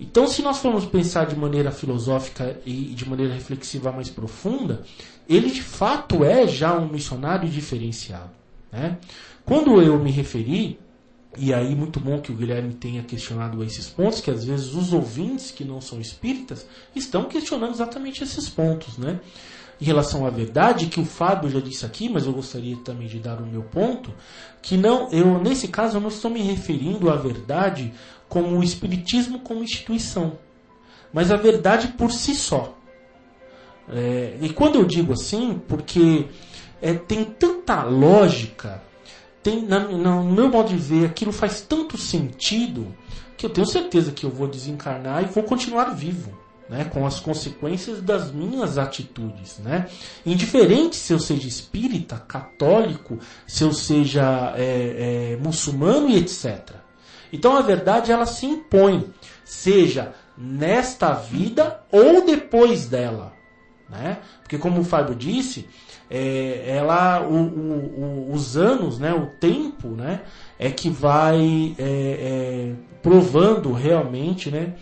Speaker 4: Então, se nós formos pensar de maneira filosófica e de maneira reflexiva mais profunda, ele de fato é já um missionário diferenciado. Né? Quando eu me referi, e aí muito bom que o Guilherme tenha questionado esses pontos, que às vezes os ouvintes que não são espíritas estão questionando exatamente esses pontos, né? Em relação à verdade, que o Fábio já disse aqui, mas eu gostaria também de dar o meu ponto, que não, eu nesse caso eu não estou me referindo à verdade como o espiritismo como instituição, mas a verdade por si só. É, e quando eu digo assim, porque é, tem tanta lógica, tem, na, no meu modo de ver, aquilo faz tanto sentido que eu tenho certeza que eu vou desencarnar e vou continuar vivo. Né, com as consequências das minhas atitudes, né? Indiferente se eu seja espírita, católico, se eu seja é, é, muçulmano e etc. Então a verdade ela se impõe, seja nesta vida ou depois dela, né? Porque como o Fábio disse, é, ela, o, o, o, os anos, né, o tempo, né, é que vai é, é, provando realmente, né,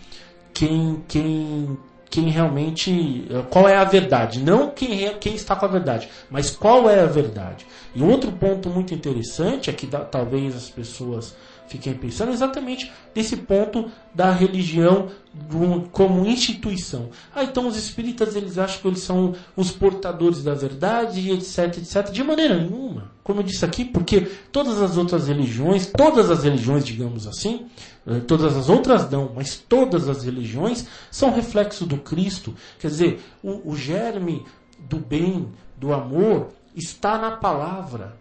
Speaker 4: quem, quem, quem realmente, qual é a verdade, não quem, é, quem está com a verdade, mas qual é a verdade. E outro ponto muito interessante é que talvez as pessoas fiquem pensando exatamente desse ponto da religião como instituição. Ah, então os espíritas eles acham que eles são os portadores da verdade, etc, etc. De maneira nenhuma. como eu disse aqui, porque todas as outras religiões, todas as religiões, digamos assim, eh, todas as outras não, mas todas as religiões são reflexo do Cristo. Quer dizer, o, o germe do bem, do amor, está na palavra,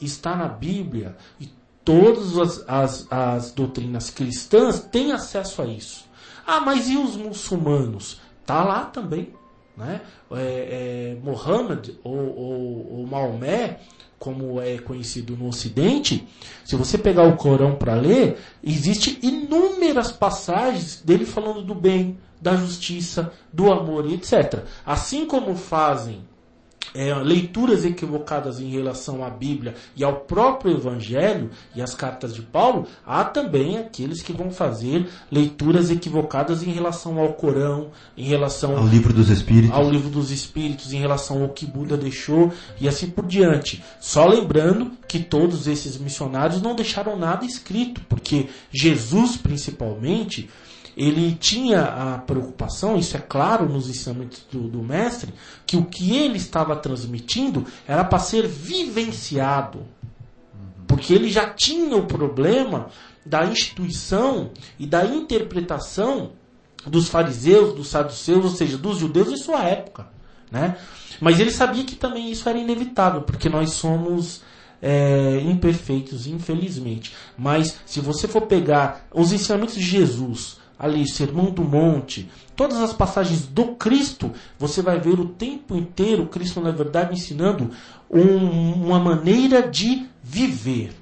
Speaker 4: está na Bíblia. E todas as, as, as doutrinas cristãs têm acesso a isso. Ah, mas e os muçulmanos? Está lá também. Né? É, é, Mohammed ou, ou, ou Maomé como é conhecido no Ocidente, se você pegar o Corão para ler, existe inúmeras passagens dele falando do bem, da justiça, do amor etc. Assim como fazem é, leituras equivocadas em relação à Bíblia e ao próprio Evangelho e às cartas de Paulo, há também aqueles que vão fazer leituras equivocadas em relação ao Corão, em relação
Speaker 2: ao livro dos Espíritos,
Speaker 4: ao livro dos Espíritos, em relação ao que Buda deixou e assim por diante. Só lembrando que todos esses missionários não deixaram nada escrito, porque Jesus principalmente ele tinha a preocupação, isso é claro nos ensinamentos do, do mestre, que o que ele estava transmitindo era para ser vivenciado. Porque ele já tinha o problema da instituição e da interpretação dos fariseus, dos saduceus, ou seja, dos judeus em sua época. Né? Mas ele sabia que também isso era inevitável, porque nós somos é, imperfeitos, infelizmente. Mas se você for pegar os ensinamentos de Jesus, ali, Sermão do Monte, todas as passagens do Cristo, você vai ver o tempo inteiro Cristo, na verdade, ensinando um, uma maneira de viver.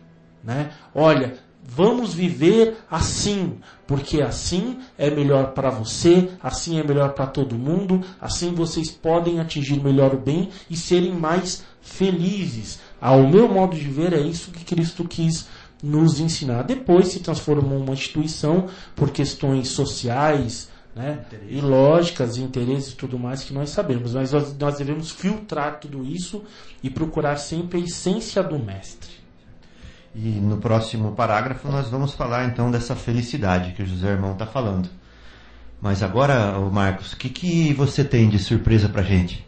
Speaker 4: Né? Olha, vamos viver assim, porque assim é melhor para você, assim é melhor para todo mundo, assim vocês podem atingir melhor o bem e serem mais felizes. Ao meu modo de ver, é isso que Cristo quis nos ensinar. Depois se transformou uma instituição por questões sociais, né, e lógicas, interesses e tudo mais que nós sabemos. Mas nós, nós devemos filtrar tudo isso e procurar sempre a essência do mestre.
Speaker 2: E no próximo parágrafo nós vamos falar então dessa felicidade que o José Irmão está falando. Mas agora, Marcos, o que, que você tem de surpresa para gente?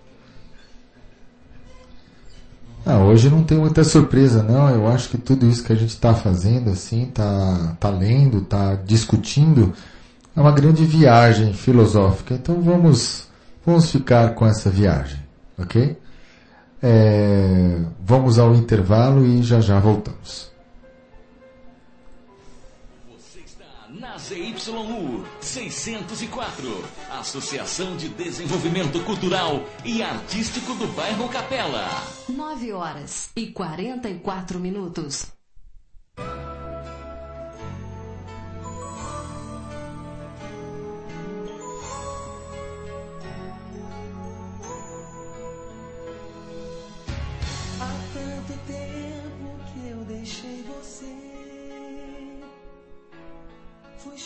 Speaker 3: Ah, hoje não tem muita surpresa não, eu acho que tudo isso que a gente está fazendo, assim, tá, tá lendo, tá discutindo, é uma grande viagem filosófica, então vamos, vamos ficar com essa viagem, ok? É, vamos ao intervalo e já já voltamos.
Speaker 6: ZYU 604, Associação de Desenvolvimento Cultural e Artístico do Bairro Capela.
Speaker 7: 9 horas e 44 minutos.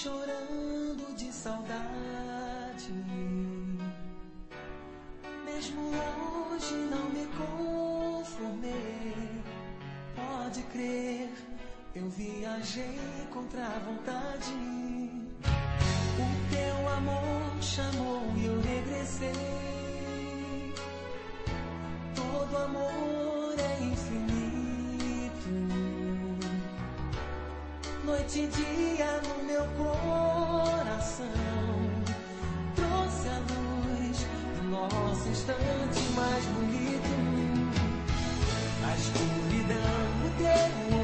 Speaker 8: Chorando de saudade. Mesmo hoje não me conformei. Pode crer, eu viajei contra a vontade. O teu amor chamou e eu regressei. Todo amor noite e dia no meu coração. Trouxe a luz do nosso instante mais bonito. A escuridão do teu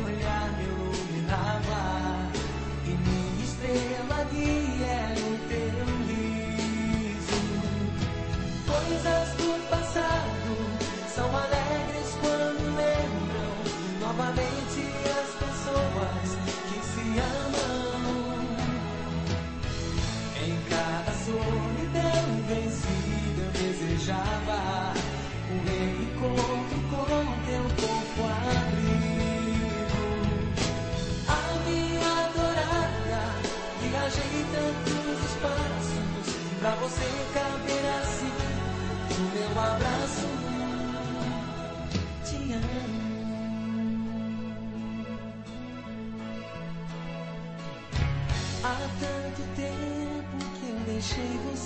Speaker 8: você caber assim no meu abraço.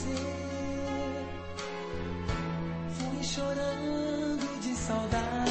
Speaker 8: Você. Fui chorando de saudade.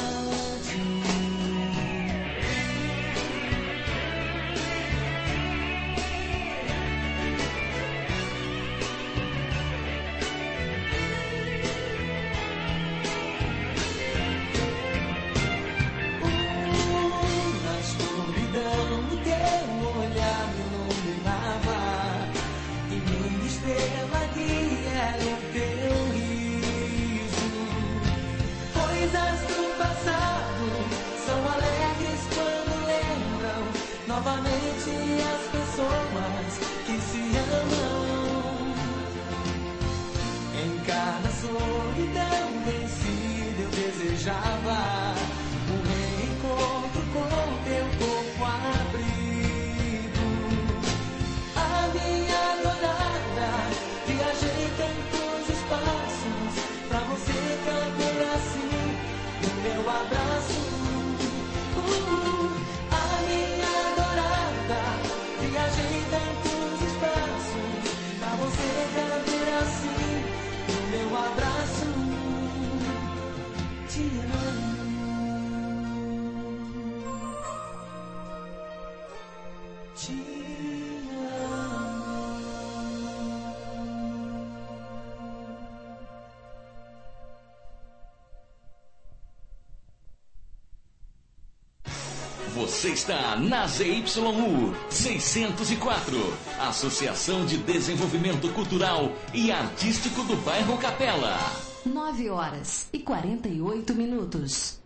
Speaker 6: Você está na ZYU 604, Associação de Desenvolvimento Cultural e Artístico do Bairro Capela.
Speaker 7: 9 horas e 48 minutos.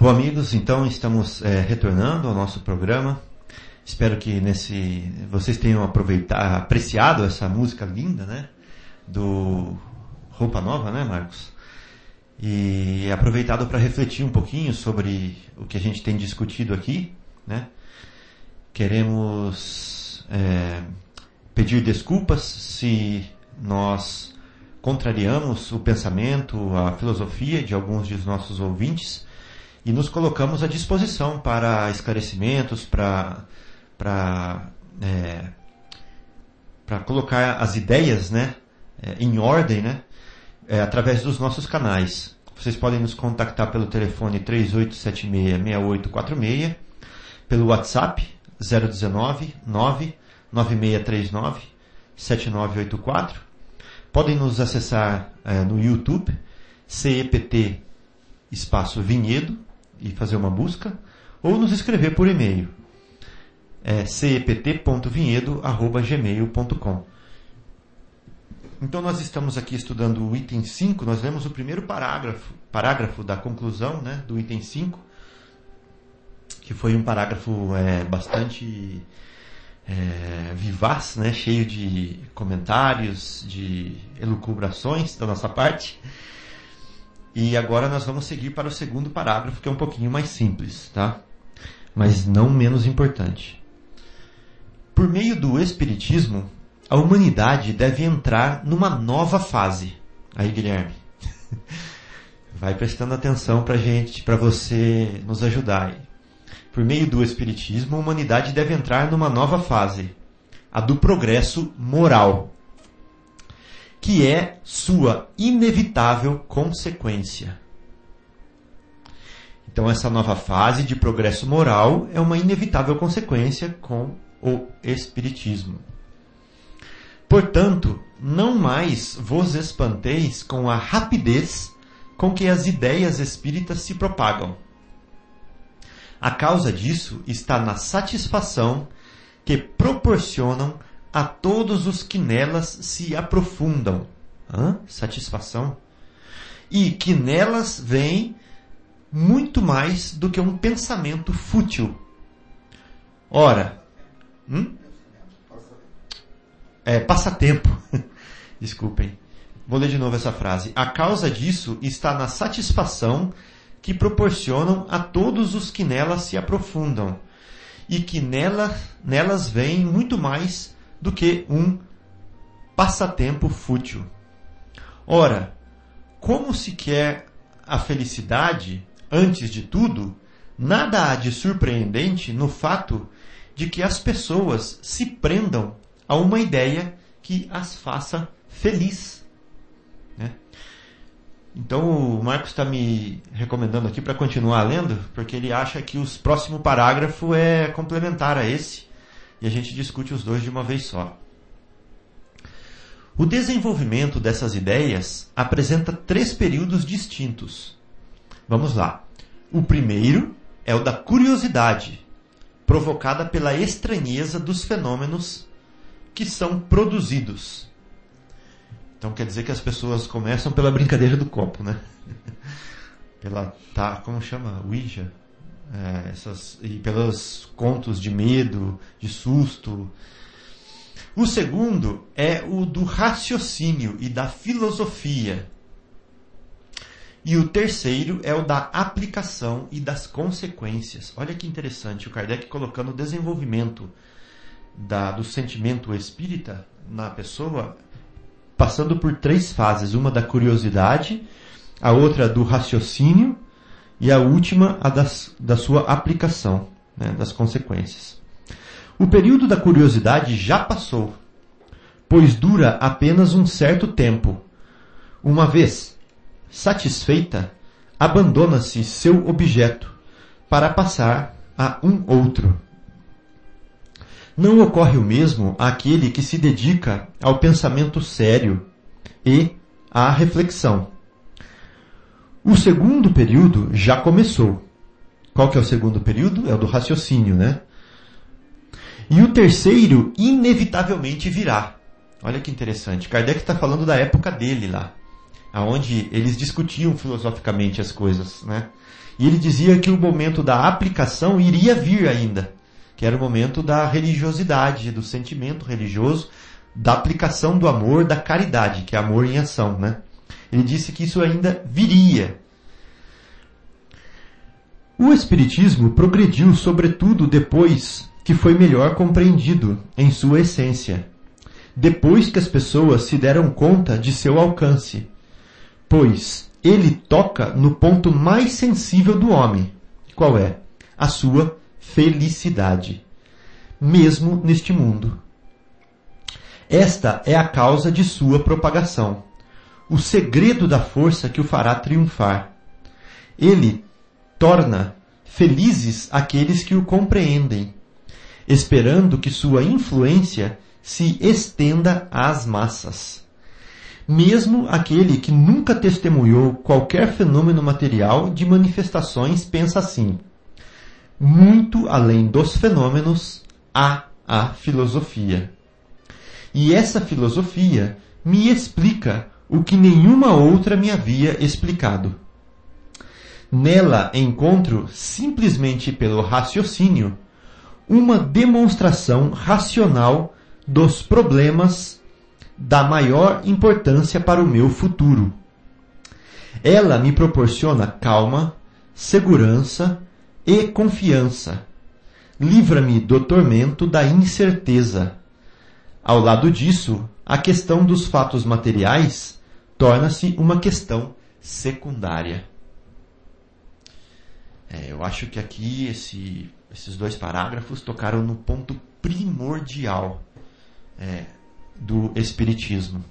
Speaker 2: Bom, amigos, então estamos é, retornando ao nosso programa. Espero que nesse vocês tenham aproveitado, apreciado essa música linda, né? Do Roupa Nova, né, Marcos? E aproveitado para refletir um pouquinho sobre o que a gente tem discutido aqui, né? Queremos é, pedir desculpas se nós contrariamos o pensamento, a filosofia de alguns dos nossos ouvintes e nos colocamos à disposição para esclarecimentos, para para é, para colocar as ideias, né, é, em ordem, né, é, através dos nossos canais. Vocês podem nos contactar pelo telefone 3876-6846, pelo WhatsApp 019 99639 7984. Podem nos acessar é, no YouTube, CEPT espaço Vinhedo, e fazer uma busca, ou nos escrever por e-mail. É cept.vinhedo.gmail.com Então nós estamos aqui estudando o item 5, nós lemos o primeiro parágrafo, parágrafo da conclusão né, do item 5, que foi um parágrafo é, bastante é, vivaz, né, cheio de comentários, de elucubrações da nossa parte. E agora nós vamos seguir para o segundo parágrafo, que é um pouquinho mais simples, tá? Mas não menos importante. Por meio do Espiritismo, a humanidade deve entrar numa nova fase. Aí, Guilherme, vai prestando atenção para gente, para você nos ajudar. Por meio do Espiritismo, a humanidade deve entrar numa nova fase, a do progresso moral que é sua inevitável consequência. Então, essa nova fase de progresso moral é uma inevitável consequência com o Espiritismo. Portanto, não mais vos espanteis com a rapidez com que as ideias espíritas se propagam. A causa disso está na satisfação que proporcionam a todos os que nelas se aprofundam. Hã? Satisfação. E que nelas vem muito mais do que um pensamento fútil. Ora, hum? É passatempo. Desculpem. Vou ler de novo essa frase. A causa disso está na satisfação que proporcionam a todos os que nelas se aprofundam e que nela, nelas vem muito mais do que um passatempo fútil. Ora, como se quer a felicidade, antes de tudo, nada há de surpreendente no fato de que as pessoas se prendam a uma ideia que as faça feliz. Né? Então o Marcos está me recomendando aqui para continuar lendo, porque ele acha que o próximo parágrafo é complementar a esse e a gente discute os dois de uma vez só. O desenvolvimento dessas ideias apresenta três períodos distintos. Vamos lá. O primeiro é o da curiosidade, provocada pela estranheza dos fenômenos que são produzidos. Então quer dizer que as pessoas começam pela brincadeira do copo, né? pela tá, como chama? Ouija é, essas, e pelos contos de medo, de susto. O segundo é o do raciocínio e da filosofia. E o terceiro é o da aplicação e das consequências. Olha que interessante, o Kardec colocando o desenvolvimento da, do sentimento espírita na pessoa, passando por três fases: uma da curiosidade, a outra do raciocínio e a última, a das, da sua aplicação, né, das consequências. O período da curiosidade já passou, pois dura apenas um certo tempo. Uma vez satisfeita, abandona-se seu objeto, para passar a um outro. Não ocorre o mesmo àquele que se dedica ao pensamento sério e à reflexão. O segundo período já começou. Qual que é o segundo período? É o do raciocínio, né? E o terceiro, inevitavelmente, virá. Olha que interessante. Kardec está falando da época dele lá, aonde eles discutiam filosoficamente as coisas, né? E ele dizia que o momento da aplicação iria vir ainda, que era o momento da religiosidade, do sentimento religioso, da aplicação do amor, da caridade, que é amor em ação, né? Ele disse que isso ainda viria. O Espiritismo progrediu, sobretudo, depois que foi melhor compreendido em sua essência, depois que as pessoas se deram conta de seu alcance, pois ele toca no ponto mais sensível do homem. Qual é? A sua felicidade, mesmo neste mundo. Esta é a causa de sua propagação, o segredo da força que o fará triunfar. Ele torna felizes aqueles que o compreendem, esperando que sua influência se estenda às massas. Mesmo aquele que nunca testemunhou qualquer fenômeno material de manifestações pensa assim: muito além dos fenômenos há a filosofia. E essa filosofia me explica o que nenhuma outra me havia explicado. Nela encontro, simplesmente pelo raciocínio, uma demonstração racional dos problemas da maior importância para o meu futuro. Ela me proporciona calma, segurança e confiança. Livra-me do tormento da incerteza. Ao lado disso, a questão dos fatos materiais torna-se uma questão secundária. É, eu acho que aqui esse, esses dois parágrafos tocaram no ponto primordial é, do Espiritismo.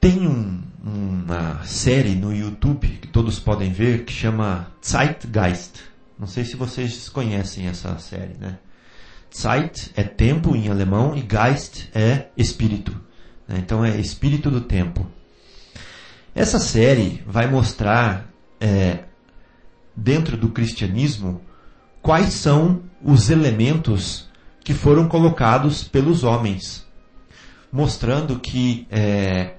Speaker 2: Tem um, uma série no YouTube que todos podem ver que chama Zeitgeist. Não sei se vocês conhecem essa série, né? Zeit é tempo em alemão e Geist é espírito. Né? Então é espírito do tempo. Essa série vai mostrar é, dentro do cristianismo quais são os elementos que foram colocados pelos homens, mostrando que, é,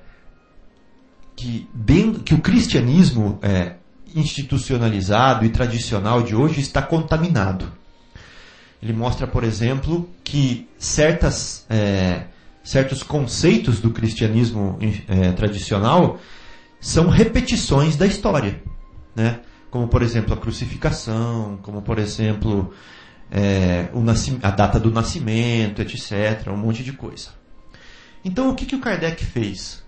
Speaker 2: que, dentro, que o cristianismo é, institucionalizado e tradicional de hoje está contaminado. Ele mostra, por exemplo, que certas, é, certos conceitos do cristianismo é, tradicional são repetições da história. Né? Como, por exemplo, a crucificação, como, por exemplo, é, a data do nascimento, etc., um monte de coisa. Então, o que, que o Kardec fez?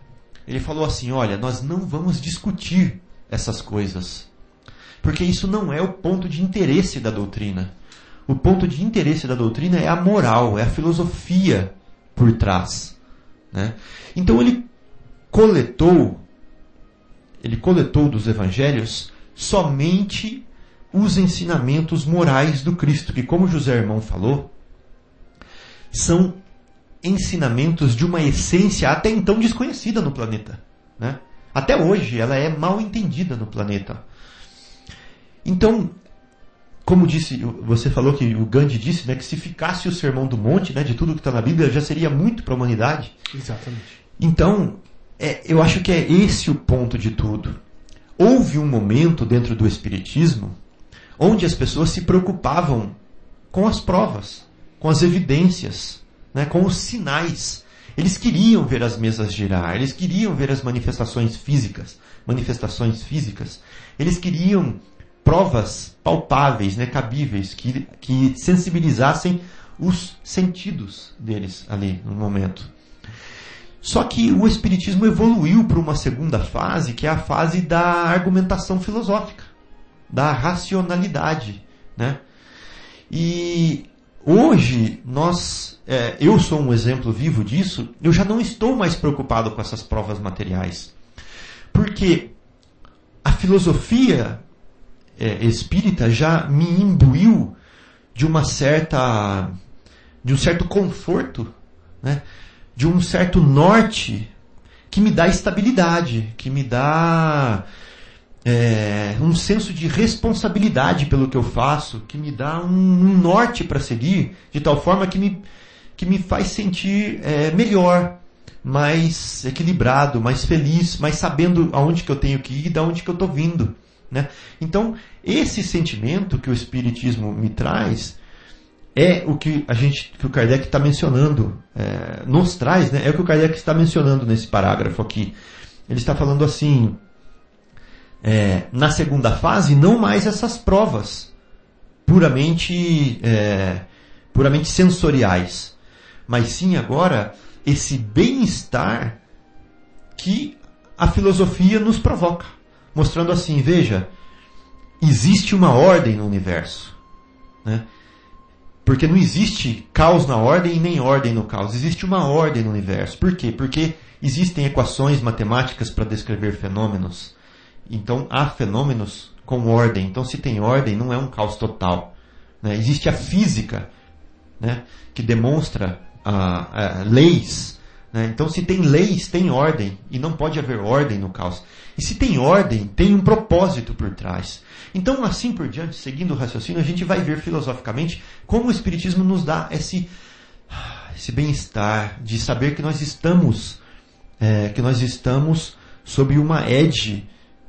Speaker 2: Ele falou assim: olha, nós não vamos discutir essas coisas, porque isso não é o ponto de interesse da doutrina. O ponto de interesse da doutrina é a moral, é a filosofia por trás. Né? Então ele coletou, ele coletou dos evangelhos somente os ensinamentos morais do Cristo, que, como José Irmão falou, são ensinamentos de uma essência até então desconhecida no planeta. Né? Até hoje ela é mal entendida no planeta. Então, como disse, você falou que o Gandhi disse, né, que se ficasse o sermão do monte, né, de tudo que está na Bíblia, já seria muito para a humanidade.
Speaker 4: Exatamente.
Speaker 2: Então, é, eu acho que é esse o ponto de tudo. Houve um momento dentro do Espiritismo onde as pessoas se preocupavam com as provas, com as evidências, né, com os sinais. Eles queriam ver as mesas girar, eles queriam ver as manifestações físicas, manifestações físicas. Eles queriam provas palpáveis, né, cabíveis, que, que sensibilizassem os sentidos deles ali no momento. Só que o Espiritismo evoluiu para uma segunda fase, que é a fase da argumentação filosófica da racionalidade, né? E hoje nós, é, eu sou um exemplo vivo disso. Eu já não estou mais preocupado com essas provas materiais, porque a filosofia é, espírita já me imbuiu de uma certa de um certo conforto, né? de um certo norte que me dá estabilidade, que me dá é, um senso de responsabilidade pelo que eu faço, que me dá um, um norte para seguir, de tal forma que me, que me faz sentir é, melhor, mais equilibrado, mais feliz, mais sabendo aonde que eu tenho que ir e de onde que eu estou vindo. Né? Então, esse sentimento que o Espiritismo me traz é o que a gente, que o Kardec está mencionando, é, nos traz, né? é o que o Kardec está mencionando nesse parágrafo aqui. Ele está falando assim, é, na segunda fase, não mais essas provas puramente, é, puramente sensoriais, mas sim agora esse bem-estar que a filosofia nos provoca, mostrando assim, veja, existe uma ordem no universo, né? Porque não existe caos na ordem e nem ordem no caos. Existe uma ordem no universo. Por quê? Porque existem equações matemáticas para descrever fenômenos. Então há fenômenos com ordem. Então se tem ordem, não é um caos total. Né? Existe a física, né? que demonstra a, leis. Né? Então se tem leis, tem ordem. E não pode haver ordem no caos. E se tem ordem, tem um propósito por trás. Então, assim por diante, seguindo o raciocínio, a gente vai ver filosoficamente como o Espiritismo nos dá esse, esse bem-estar de saber que nós estamos, é, que nós estamos sob uma edge,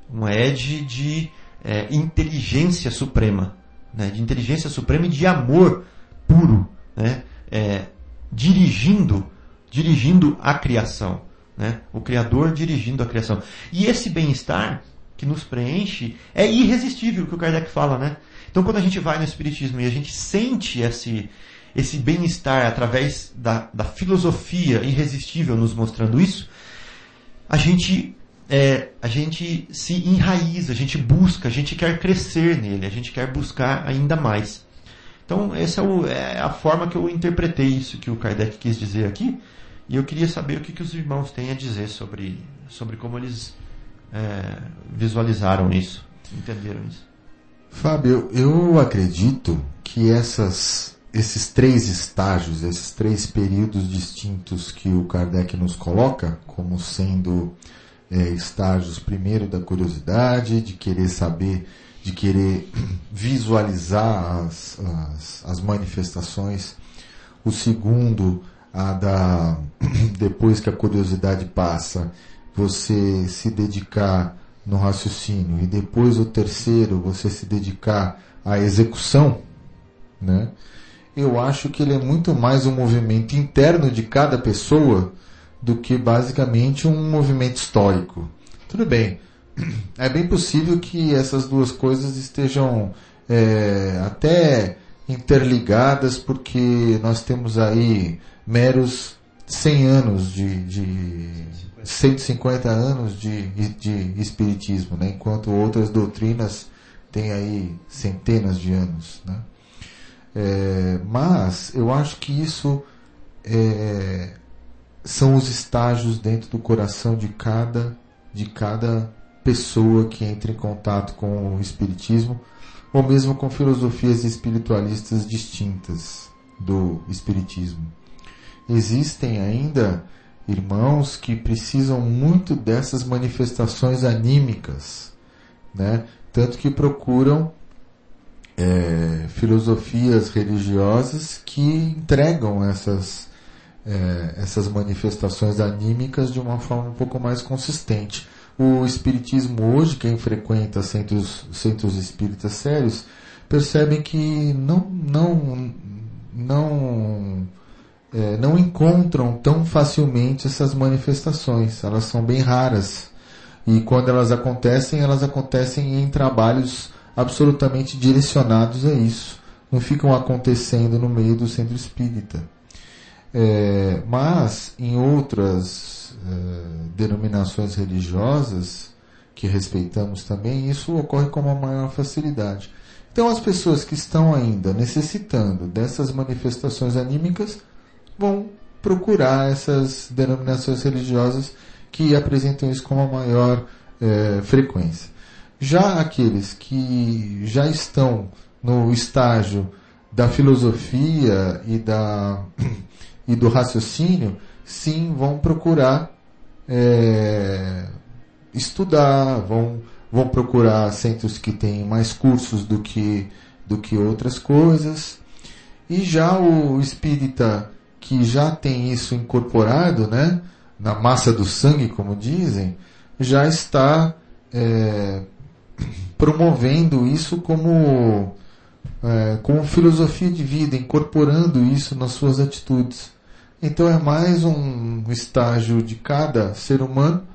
Speaker 2: uma edge de é, inteligência suprema, né, de inteligência suprema e de amor puro, né, é, dirigindo, dirigindo a criação. Né? O Criador dirigindo a criação. E esse bem-estar que nos preenche é irresistível, que o Kardec fala, né? Então, quando a gente vai no Espiritismo e a gente sente esse, esse bem-estar através da, da filosofia irresistível nos mostrando isso, a gente, é, a gente se enraiza, a gente busca, a gente quer crescer nele, a gente quer buscar ainda mais. Então, essa é, o, é a forma que eu interpretei isso que o Kardec quis dizer aqui. E eu queria saber o que, que os irmãos têm a dizer sobre, sobre como eles é, visualizaram isso, entenderam isso.
Speaker 3: Fábio, eu acredito que essas, esses três estágios, esses três períodos distintos que o Kardec nos coloca como sendo é, estágios, primeiro da curiosidade, de querer saber, de querer visualizar as, as, as manifestações, o segundo a da depois que a curiosidade passa, você se dedicar no raciocínio e depois o terceiro você se dedicar à execução, né? Eu acho que ele é muito mais um movimento interno de cada pessoa do que basicamente um movimento histórico. Tudo bem, é bem possível que essas duas coisas estejam é, até interligadas porque nós temos aí meros 100 anos de, de 150 anos de, de espiritismo, né? enquanto outras doutrinas têm aí centenas de anos. Né? É, mas eu acho que isso é, são os estágios dentro do coração de cada, de cada pessoa que entra em contato com o espiritismo ou mesmo com filosofias espiritualistas distintas do espiritismo existem ainda irmãos que precisam muito dessas manifestações anímicas, né? tanto que procuram é, filosofias religiosas que entregam essas, é, essas manifestações anímicas de uma forma um pouco mais consistente. O Espiritismo hoje, quem frequenta centros, centros espíritas sérios, percebem que não, não, não é, não encontram tão facilmente essas manifestações. Elas são bem raras. E quando elas acontecem, elas acontecem em trabalhos absolutamente direcionados a isso. Não ficam acontecendo no meio do centro espírita. É, mas em outras é, denominações religiosas, que respeitamos também, isso ocorre com uma maior facilidade. Então as pessoas que estão ainda necessitando dessas manifestações anímicas vão procurar essas denominações religiosas que apresentam isso com uma maior é, frequência. Já aqueles que já estão no estágio da filosofia e, da, e do raciocínio, sim, vão procurar é, estudar, vão, vão procurar centros que têm mais cursos do que, do que outras coisas. E já o espírita que já tem isso incorporado, né, na massa do sangue, como dizem, já está é, promovendo isso como, é, como filosofia de vida, incorporando isso nas suas atitudes. Então é mais um estágio de cada ser humano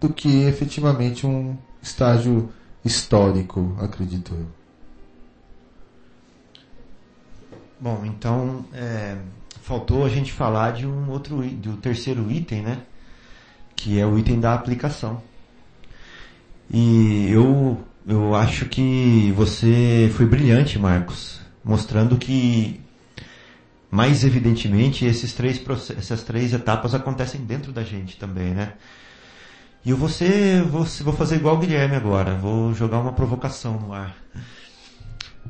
Speaker 3: do que efetivamente um estágio histórico, acredito eu.
Speaker 2: Bom, então é, faltou a gente falar de um outro do terceiro item, né? Que é o item da aplicação. E eu eu acho que você foi brilhante, Marcos, mostrando que mais evidentemente esses três essas três etapas acontecem dentro da gente também, né? E eu vou ser, vou, vou fazer igual o Guilherme agora, vou jogar uma provocação no ar.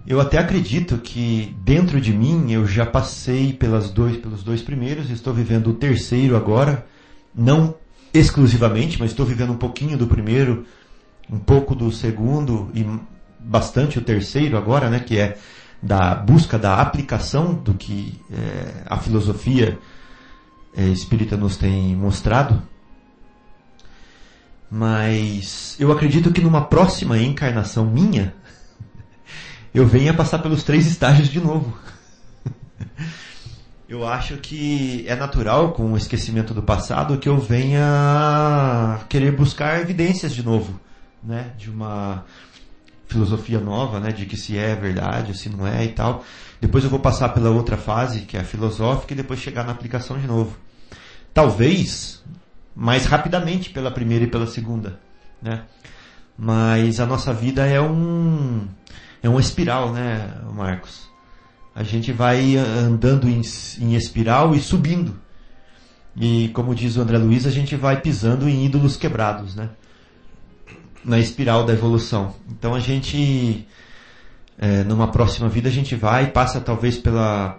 Speaker 2: Eu até acredito que dentro de mim eu já passei pelas dois, pelos dois primeiros, estou vivendo o terceiro agora, não exclusivamente, mas estou vivendo um pouquinho do primeiro, um pouco do segundo e bastante o terceiro agora, né, que é da busca da aplicação do que é, a filosofia é, espírita nos tem mostrado. Mas eu acredito que numa próxima encarnação minha, eu venha passar pelos três estágios de novo. eu acho que é natural, com o esquecimento do passado, que eu venha querer buscar evidências de novo, né? De uma filosofia nova, né? De que se é verdade, se não é e tal. Depois eu vou passar pela outra fase, que é a filosófica, e depois chegar na aplicação de novo. Talvez mais rapidamente pela primeira e pela segunda, né? Mas a nossa vida é um é uma espiral, né, Marcos? A gente vai andando em, em espiral e subindo. E como diz o André Luiz, a gente vai pisando em ídolos quebrados, né? Na espiral da evolução. Então a gente, é, numa próxima vida, a gente vai e passa talvez pela,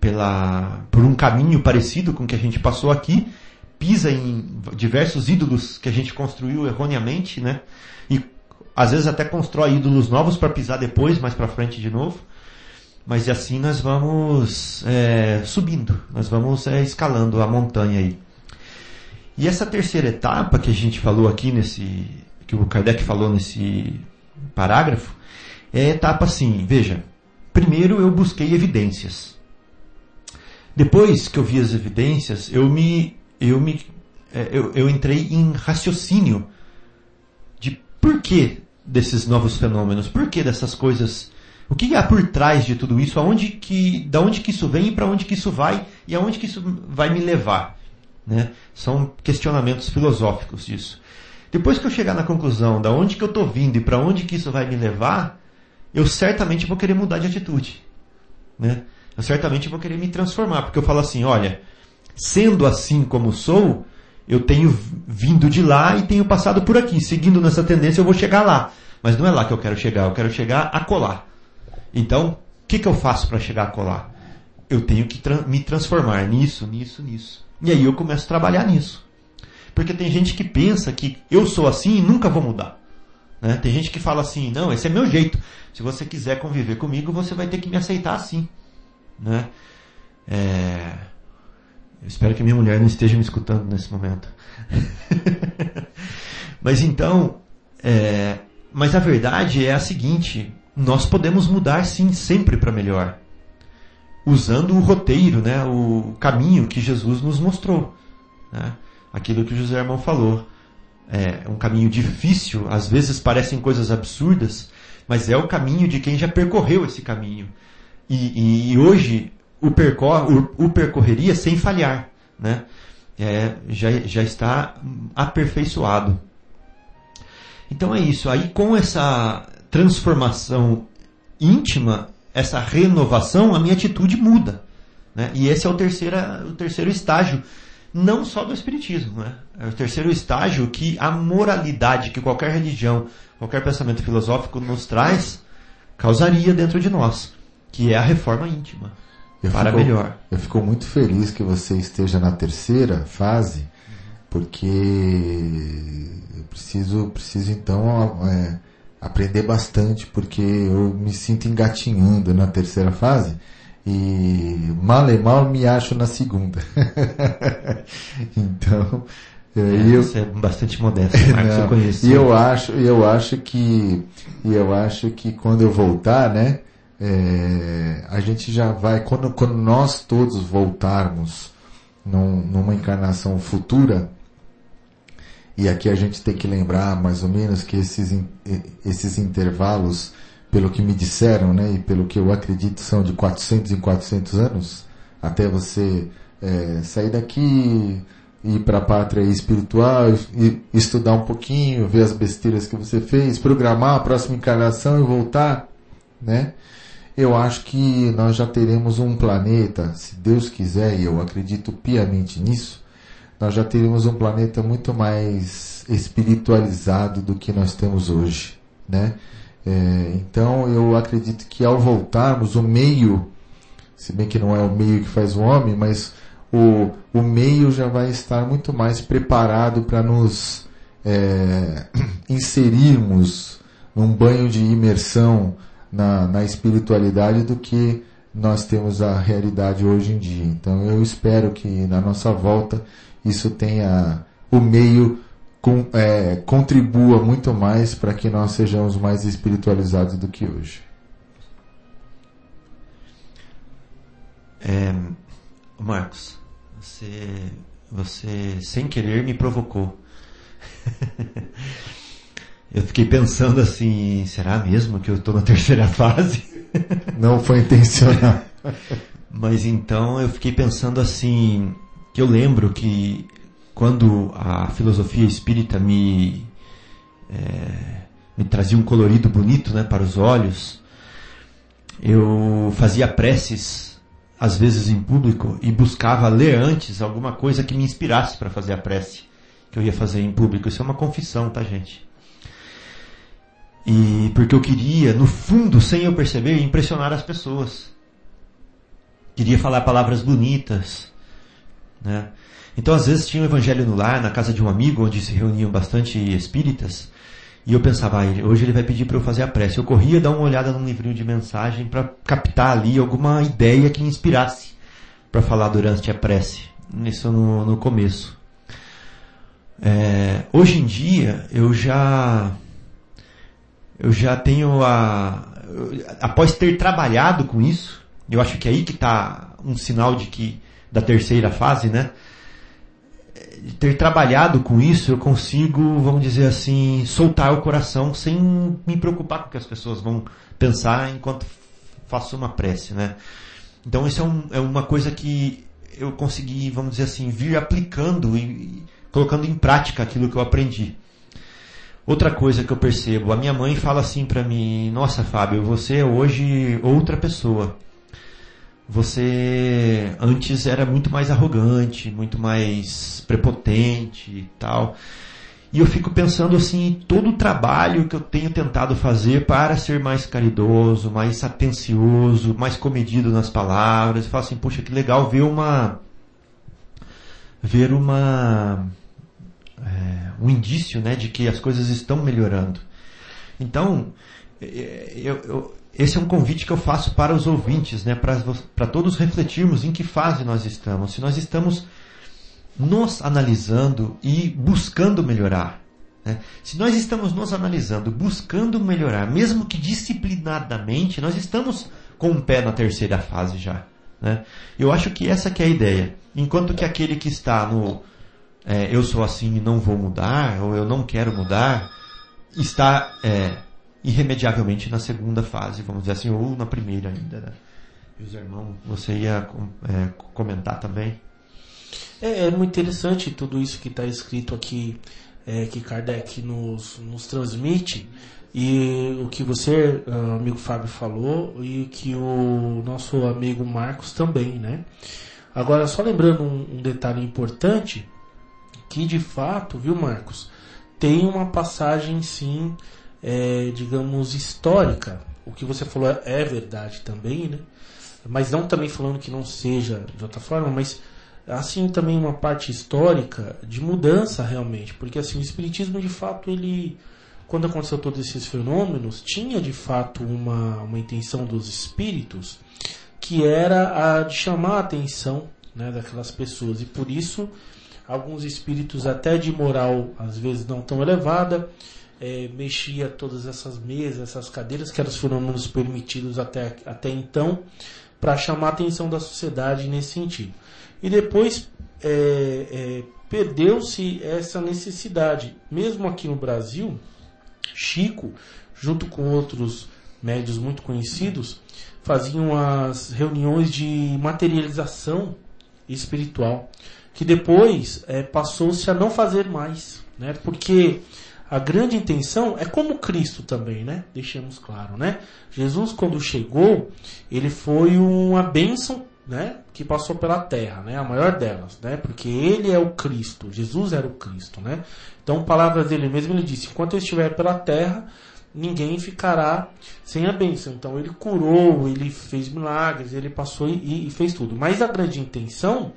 Speaker 2: pela, por um caminho parecido com o que a gente passou aqui, pisa em diversos ídolos que a gente construiu erroneamente, né? E às vezes até constrói ídolos novos para pisar depois, mais para frente de novo. Mas assim nós vamos é, subindo, nós vamos é, escalando a montanha aí. E essa terceira etapa que a gente falou aqui nesse, que o Kardec falou nesse parágrafo, é a etapa assim, veja, primeiro eu busquei evidências. Depois que eu vi as evidências, eu me, eu me, é, eu, eu entrei em raciocínio de por que desses novos fenômenos, por que dessas coisas o que há por trás de tudo isso? Aonde que, da onde que isso vem e para onde que isso vai e aonde que isso vai me levar? Né? São questionamentos filosóficos disso. Depois que eu chegar na conclusão da onde que eu estou vindo e para onde que isso vai me levar, eu certamente vou querer mudar de atitude. Né? Eu certamente vou querer me transformar, porque eu falo assim, olha, sendo assim como sou, eu tenho vindo de lá e tenho passado por aqui. Seguindo nessa tendência, eu vou chegar lá. Mas não é lá que eu quero chegar, eu quero chegar a colar. Então, o que, que eu faço para chegar a colar? Eu tenho que tra me transformar nisso, nisso, nisso. E aí eu começo a trabalhar nisso. Porque tem gente que pensa que eu sou assim e nunca vou mudar. Né? Tem gente que fala assim, não, esse é meu jeito. Se você quiser conviver comigo, você vai ter que me aceitar assim. Né? É... Eu espero que minha mulher não esteja me escutando nesse momento. mas então, é... mas a verdade é a seguinte: nós podemos mudar sim sempre para melhor, usando o roteiro, né, o caminho que Jesus nos mostrou, né? Aquilo que o José Irmão falou. É um caminho difícil, às vezes parecem coisas absurdas, mas é o caminho de quem já percorreu esse caminho. E, e, e hoje o, percor, o, o, percorreria sem falhar, né? É, já, já está aperfeiçoado. Então é isso. Aí com essa transformação íntima, essa renovação, a minha atitude muda. Né? E esse é o terceiro, o terceiro estágio não só do Espiritismo. Né? É o terceiro estágio que a moralidade que qualquer religião, qualquer pensamento filosófico nos traz, causaria dentro de nós, que é a reforma íntima.
Speaker 3: Eu
Speaker 2: para
Speaker 3: fico-
Speaker 2: melhor.
Speaker 3: Eu fico muito feliz que você esteja na terceira fase, porque eu preciso, preciso então é, aprender bastante, porque eu me sinto engatinhando na terceira fase e mal e mal me acho na segunda. então,
Speaker 2: É,
Speaker 3: eu,
Speaker 2: Você é bastante modesto, Marcos,
Speaker 3: não,
Speaker 2: eu conheço.
Speaker 3: E eu acho, eu acho que, eu acho que quando eu voltar, né, é, a gente já vai, quando, quando nós todos voltarmos num- numa encarnação futura, e aqui a gente tem que lembrar mais ou menos que esses, esses intervalos, pelo que me disseram, né, e pelo que eu acredito, são de 400 em 400 anos, até você é, sair daqui, ir para a pátria espiritual, e, estudar um pouquinho, ver as besteiras que você fez, programar a próxima encarnação e voltar, né? Eu acho que nós já teremos um planeta, se Deus quiser, e eu acredito piamente nisso, nós já teremos um planeta muito mais espiritualizado do que nós temos hoje, né? É, então eu acredito que ao voltarmos o meio, se bem que não é o meio que faz o homem, mas o, o meio já vai estar muito mais preparado para nos é, inserirmos num banho de imersão na, na espiritualidade do que nós temos a realidade hoje em dia. Então eu espero que na nossa volta isso tenha o meio com, é, contribua muito mais para que nós sejamos mais espiritualizados do que hoje.
Speaker 2: É, Marcos, você, você sem querer me provocou. eu fiquei pensando assim, será mesmo que eu estou na terceira fase?
Speaker 3: Não foi intencional.
Speaker 2: Mas então eu fiquei pensando assim, que eu lembro que quando a filosofia espírita me, é, me trazia um colorido bonito né, para os olhos, eu fazia preces, às vezes em público, e buscava ler antes alguma coisa que me inspirasse para fazer a prece que eu ia fazer em público. Isso é uma confissão, tá, gente? E porque eu queria, no fundo, sem eu perceber, impressionar as pessoas. Queria falar palavras bonitas, né? Então, às vezes, tinha um evangelho no lar, na casa de um amigo, onde se reuniam bastante espíritas, e eu pensava, ah, hoje ele vai pedir para eu fazer a prece. Eu corria dar uma olhada num livrinho de mensagem para captar ali alguma ideia que me inspirasse para falar durante a prece. Isso no, no começo. É, hoje em dia, eu já eu já tenho a após ter trabalhado com isso, eu acho que é aí que está um sinal de que da terceira fase, né? Ter trabalhado com isso, eu consigo, vamos dizer assim, soltar o coração sem me preocupar com o que as pessoas vão pensar enquanto faço uma prece, né? Então isso é, um- é uma coisa que eu consegui, vamos dizer assim, vir aplicando e, colocando em prática aquilo que eu aprendi. Outra coisa que eu percebo, a minha mãe fala assim pra mim, nossa Fábio, você é hoje outra pessoa. Você antes era muito mais arrogante, muito mais prepotente e tal. E eu fico pensando assim, todo o trabalho que eu tenho tentado fazer para ser mais caridoso, mais atencioso, mais comedido nas palavras. Eu falo assim, puxa, que legal ver uma ver uma é, um indício né, de que as coisas estão melhorando. Então, é, eu- eu- esse é um convite que eu faço para os ouvintes, né, para, para todos refletirmos em que fase nós estamos. Se nós estamos nos analisando e buscando melhorar. né? Se nós estamos nos analisando, buscando melhorar, mesmo que disciplinadamente, nós estamos com o pé na terceira fase já. né? Eu acho que essa que é a ideia. Enquanto que aquele que está no é, eu sou assim e não vou mudar, ou eu não quero mudar, está é, irremediavelmente na segunda fase, vamos dizer assim, ou na primeira ainda. Né? José irmão, você ia é, comentar também?
Speaker 4: É, é muito interessante tudo isso que está escrito aqui, é, que Kardec nos, nos transmite, e o que você, ah, amigo Fábio, falou, e que o nosso amigo Marcos também, né? Agora, só lembrando um, um detalhe importante, que de fato, viu, Marcos, tem uma passagem sim, é, digamos, histórica. O que você falou é, é verdade também, né? Mas não também falando que não seja de outra forma, mas assim também uma parte histórica de mudança realmente, porque assim o espiritismo de fato ele quando aconteceu todos esses fenômenos tinha de fato uma, uma intenção dos espíritos que era a de chamar a atenção né, daquelas pessoas e por isso alguns espíritos até de moral às vezes não tão elevada é, mexia todas essas mesas, essas cadeiras que eram os fenômenos permitidos até, até então para chamar a atenção da sociedade nesse sentido. E depois é, é, perdeu-se essa necessidade. Mesmo aqui no Brasil, Chico, junto com outros médios muito conhecidos, faziam as reuniões de materialização espiritual, que depois é, passou-se a não fazer mais, né? Porque a grande intenção é como Cristo também, né? Deixemos claro, né? Jesus quando chegou, ele foi uma bênção, né? Que passou pela terra, né? A maior delas, né? Porque ele é o Cristo, Jesus era o Cristo, né? Então, palavras dele mesmo, ele disse: enquanto eu estiver pela terra, ninguém ficará sem a bênção. Então, ele curou, ele fez milagres, ele passou e, e fez tudo. Mas a grande intenção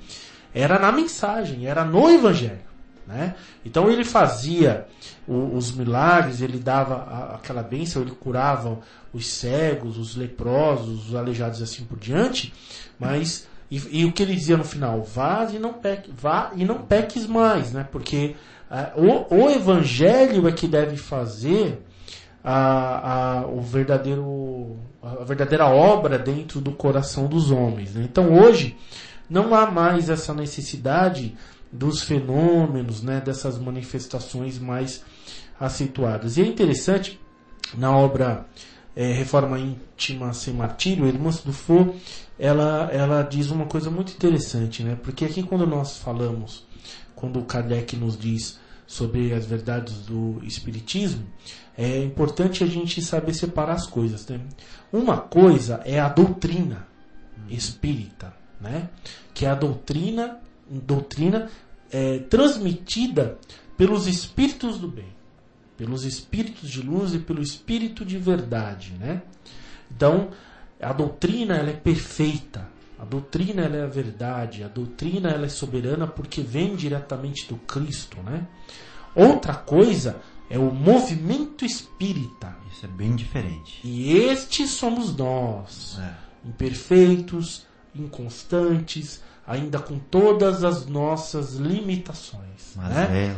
Speaker 4: era na mensagem, era no Evangelho. Né? Então ele fazia os milagres, ele dava aquela bênção, ele curava os cegos, os leprosos, os aleijados e assim por diante, mas e, e, o que ele dizia no final, vá e não peque, vá e não peques mais, né? Porque o, o evangelho é que deve fazer a, a, o verdadeiro, a verdadeira obra dentro do coração dos homens. Né? Então hoje não há mais essa necessidade dos fenômenos, né, dessas manifestações mais acentuadas. E é interessante, na obra é, Reforma Íntima Sem Martírio, irmã Dufour, ela, ela diz uma coisa muito interessante, né? porque aqui quando nós falamos, quando Kardec nos diz sobre as verdades do Espiritismo, é importante a gente saber separar as coisas. Né? Uma coisa é a doutrina espírita, né? que é a doutrina, doutrina é, transmitida pelos espíritos do bem, pelos espíritos de luz e pelo espírito de verdade, né? Então, a doutrina ela é perfeita, a doutrina ela é a verdade, a doutrina ela é soberana porque vem diretamente do Cristo, né? Outra coisa é o movimento espírita.
Speaker 2: Isso é bem diferente.
Speaker 4: E estes somos nós, é. imperfeitos, inconstantes, ainda com todas as nossas limitações. Né?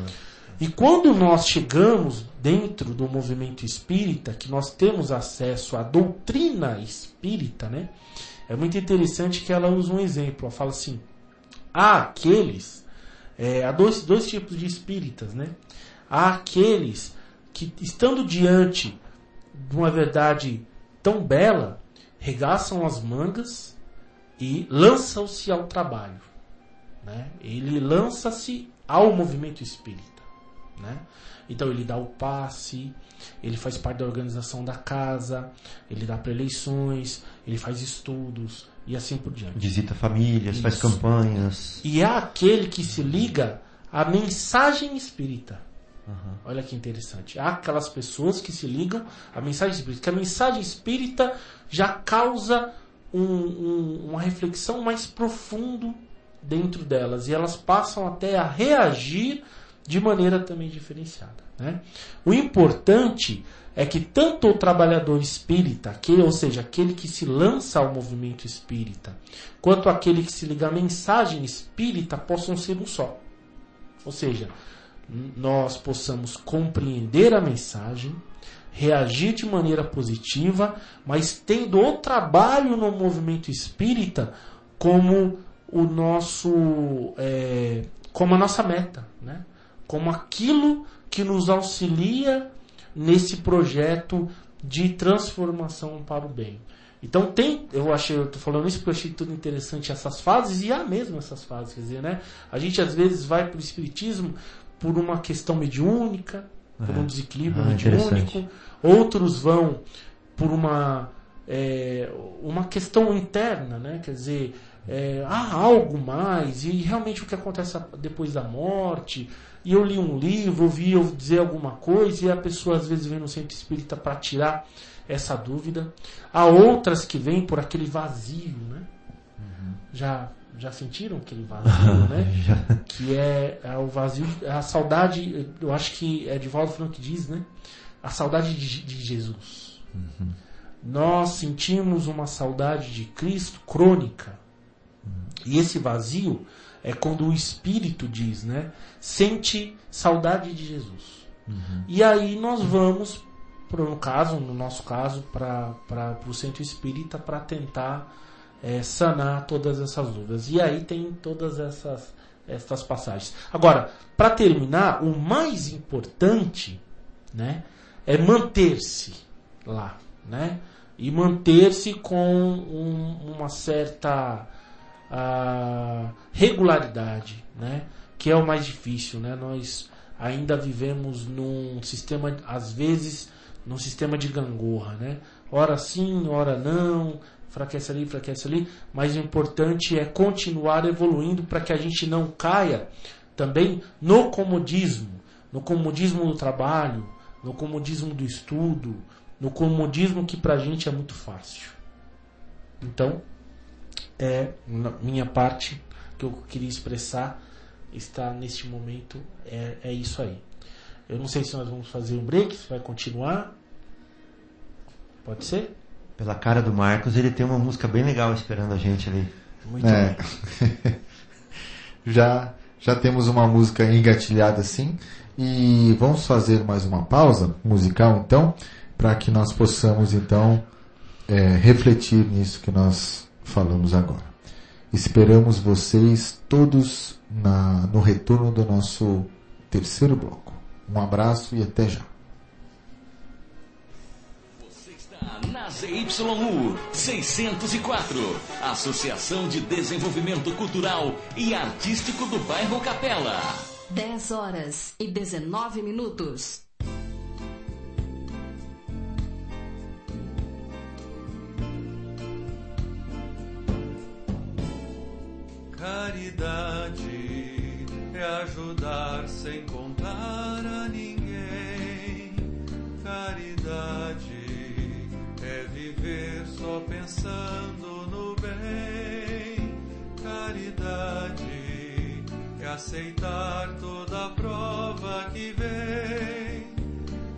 Speaker 4: E quando nós chegamos dentro do movimento espírita, que nós temos acesso à doutrina espírita, né? É muito interessante que ela usa um exemplo. Ela fala assim: há aqueles, é, há dois, dois tipos de espíritas, né? Há aqueles que, estando diante de uma verdade tão bela, regaçam as mangas e lançam-se ao trabalho. Né? Ele lança-se ao movimento espírita. Né? Então ele dá o passe, ele faz parte da organização da casa, ele dá eleições, ele faz estudos e assim por diante.
Speaker 2: Visita famílias, Isso. faz campanhas.
Speaker 4: E é aquele que se liga à mensagem espírita. Uhum. Olha que interessante. Há aquelas pessoas que se ligam à mensagem espírita. Que a mensagem espírita já causa um, um, uma reflexão mais profundo dentro delas e elas passam até a reagir de maneira também diferenciada. Né? O importante é que tanto o trabalhador espírita, aquele, ou seja, aquele que se lança ao movimento espírita, quanto aquele que se liga à mensagem espírita possam ser um só. Ou seja, nós possamos compreender a mensagem, reagir de maneira positiva, mas tendo o trabalho no movimento espírita como o nosso é, como a nossa meta, né? como aquilo que nos auxilia nesse projeto de transformação para o bem. Então tem, eu achei, eu tô falando isso porque eu achei tudo interessante essas fases e há mesmo essas fases, quer dizer, né? A gente às vezes vai para o espiritismo por uma questão mediúnica, por um desequilíbrio ah, mediúnico, outros vão por uma é, uma questão interna, né? Quer dizer, é, há algo mais, e realmente o que acontece depois da morte. E eu li um livro, ouvi eu dizer alguma coisa, e a pessoa às vezes vem no centro espírita para tirar essa dúvida. Há outras que vêm por aquele vazio, né? Já, já sentiram aquele vazio, né? Que é, é o vazio, é a saudade, eu acho que é Divaldo Franco que diz, né? A saudade de, de Jesus. Nós sentimos uma saudade de Cristo crônica. E esse vazio é quando o Espírito diz, né? Sente saudade de Jesus. E aí nós vamos, pro, no caso, no nosso caso, para o centro espírita para tentar eh, sanar todas essas dúvidas. E aí tem todas essas, essas passagens. Agora, para terminar, o mais importante né, é manter-se lá. Né? E manter-se com um- uma certa ah, regularidade, né? que é o mais difícil. Né? Nós ainda vivemos num sistema, às vezes, num sistema de gangorra. Né? Ora sim, ora não, enfraquece ali, enfraquece ali, mas o importante é continuar evoluindo para que a gente não caia também no comodismo, no comodismo do trabalho, no comodismo do estudo, no comodismo que pra gente é muito fácil. Então, é minha parte que eu queria expressar está neste momento é, é isso aí. Eu não sei se nós vamos fazer um break, se vai continuar. Pode ser?
Speaker 2: Pela cara do Marcos, ele tem uma música bem legal esperando a gente ali.
Speaker 4: Muito
Speaker 3: É.
Speaker 4: bem.
Speaker 3: já, já temos uma música engatilhada assim. E vamos fazer mais uma pausa musical então, para que nós possamos então é, refletir nisso que nós falamos agora. Esperamos vocês todos na, no retorno do nosso terceiro bloco. Um abraço e até já.
Speaker 6: Na ZYU 604, Associação de Desenvolvimento Cultural e Artístico do Bairro Capela.
Speaker 7: 10 horas e 19 minutos.
Speaker 9: Caridade é ajudar sem contar a ninguém. Caridade é viver só pensando no bem. Caridade é aceitar toda prova que vem.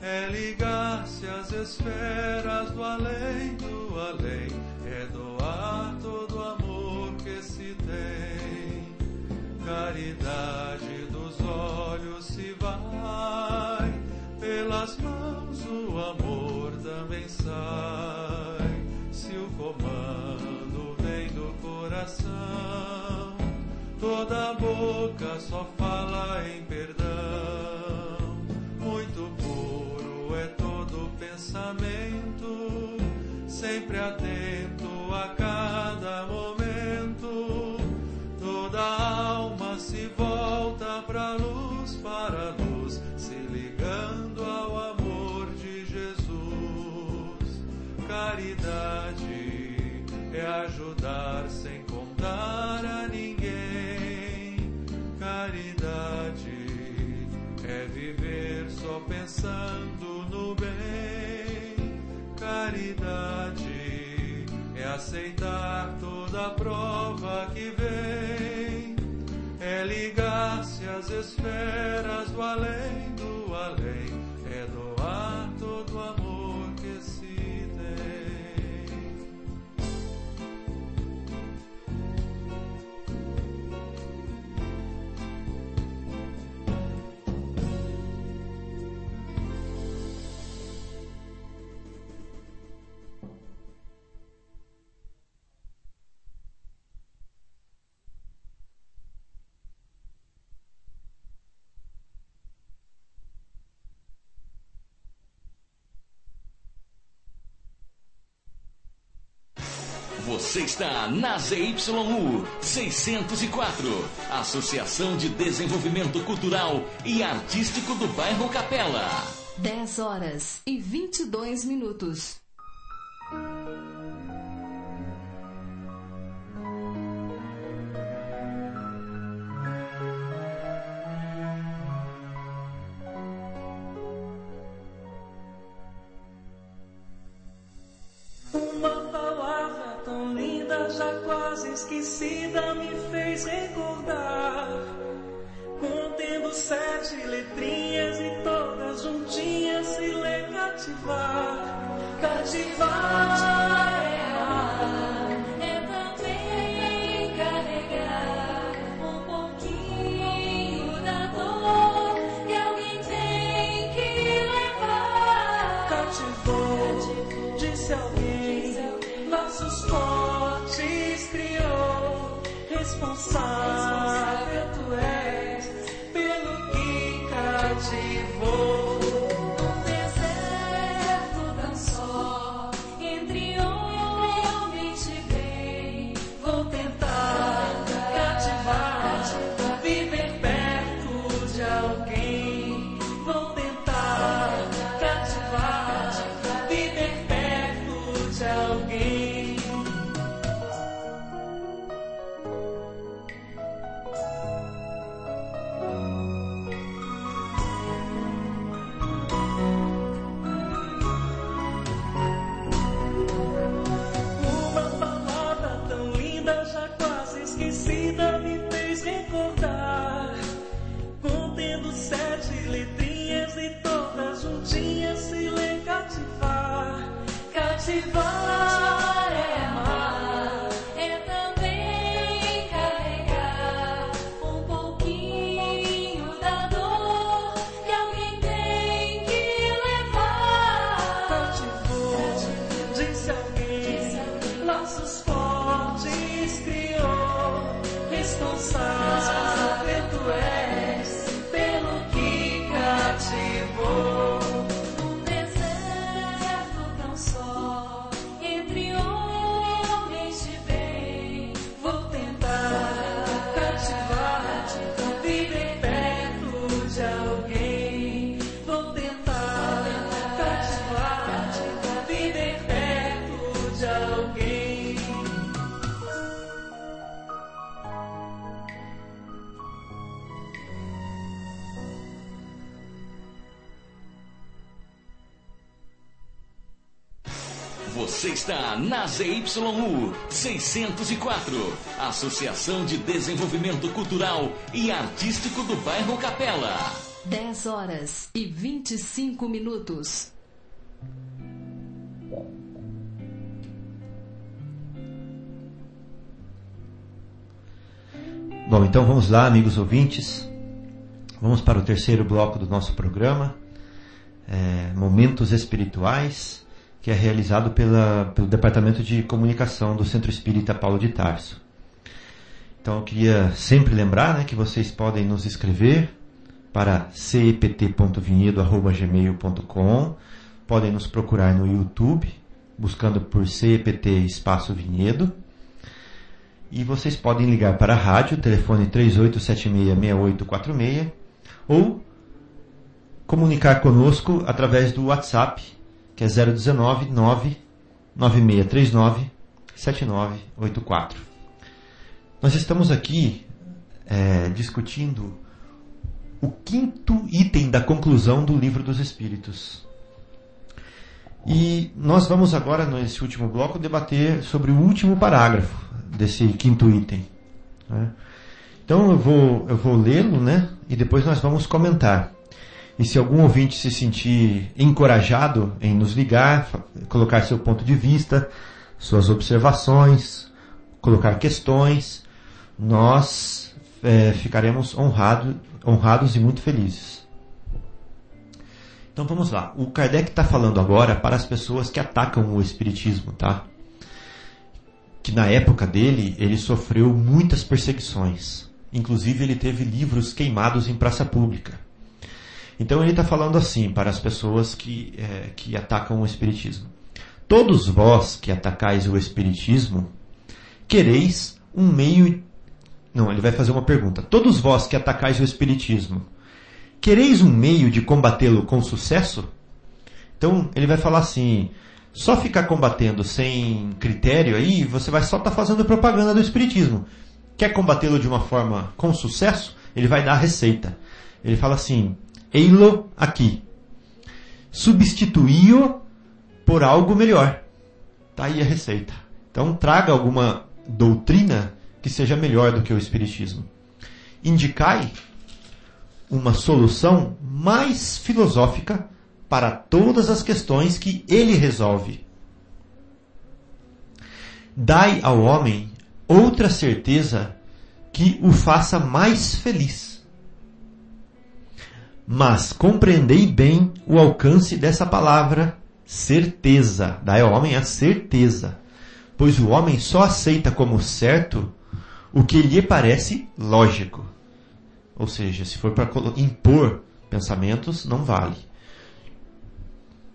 Speaker 9: É ligar-se às esferas do além do além. É doar todo o amor que se tem. Caridade dos olhos se vai, pelas mãos o amor também sai. Comando vem do coração, toda boca só fala em perdão. Muito puro é todo pensamento, sempre atento a cada momento. Toda alma se volta para luz, aceitar toda prova que vem. É ligar-se às esferas do além
Speaker 6: Você está na ZYU 604, Associação de Desenvolvimento Cultural e Artístico do Bairro Capela.
Speaker 7: 10 horas e 22 minutos.
Speaker 6: Na ZYU 604, Associação de Desenvolvimento Cultural e Artístico do Bairro Capela.
Speaker 7: 10 horas e 25 minutos.
Speaker 2: Bom, então vamos lá, amigos ouvintes. Vamos para o terceiro bloco do nosso programa, é, Momentos Espirituais, que é realizado pela, pelo Departamento de Comunicação do Centro Espírita Paulo de Tarso. Então eu queria sempre lembrar né, que vocês podem nos escrever para cept.vinhedo.gmail.com Podem nos procurar no YouTube, buscando por CEPT Espaço Vinhedo. E vocês podem ligar para a rádio, telefone 38766846, ou comunicar conosco através do WhatsApp, que é 019 9639 7984. Nós estamos aqui é, discutindo o quinto item da conclusão do Livro dos Espíritos. E nós vamos agora, nesse último bloco, debater sobre o último parágrafo desse quinto item. né? Então eu vou, eu vou lê-lo, né? E depois nós vamos comentar. E se algum ouvinte se sentir encorajado em nos ligar, colocar seu ponto de vista, suas observações, colocar questões, nós eh, ficaremos honrado, honrados e muito felizes. Então vamos lá. O Kardec está falando agora para as pessoas que atacam o Espiritismo, tá? Que na época dele ele sofreu muitas perseguições. Inclusive ele teve livros queimados em praça pública. Então ele está falando assim para as pessoas que, eh, que atacam o Espiritismo. Todos vós que atacais o Espiritismo, quereis um meio. Não, ele vai fazer uma pergunta. Todos vós que atacais o Espiritismo, quereis um meio de combatê-lo com sucesso? Então ele vai falar assim: só ficar combatendo sem critério aí, você vai só estar fazendo propaganda do Espiritismo. Quer combatê-lo de uma forma com sucesso? Ele vai dar a receita. Ele fala assim: ei-lo aqui. Substituí-o por algo melhor. Tá aí a receita. Então traga alguma doutrina que seja melhor do que o Espiritismo. Indicai uma solução mais filosófica para todas as questões que ele resolve. Dai ao homem outra certeza que o faça mais feliz. Mas compreendei bem o alcance dessa palavra certeza. Dai ao homem a certeza, pois o homem só aceita como certo o que lhe parece lógico. Ou seja, se for para impor pensamentos, não vale.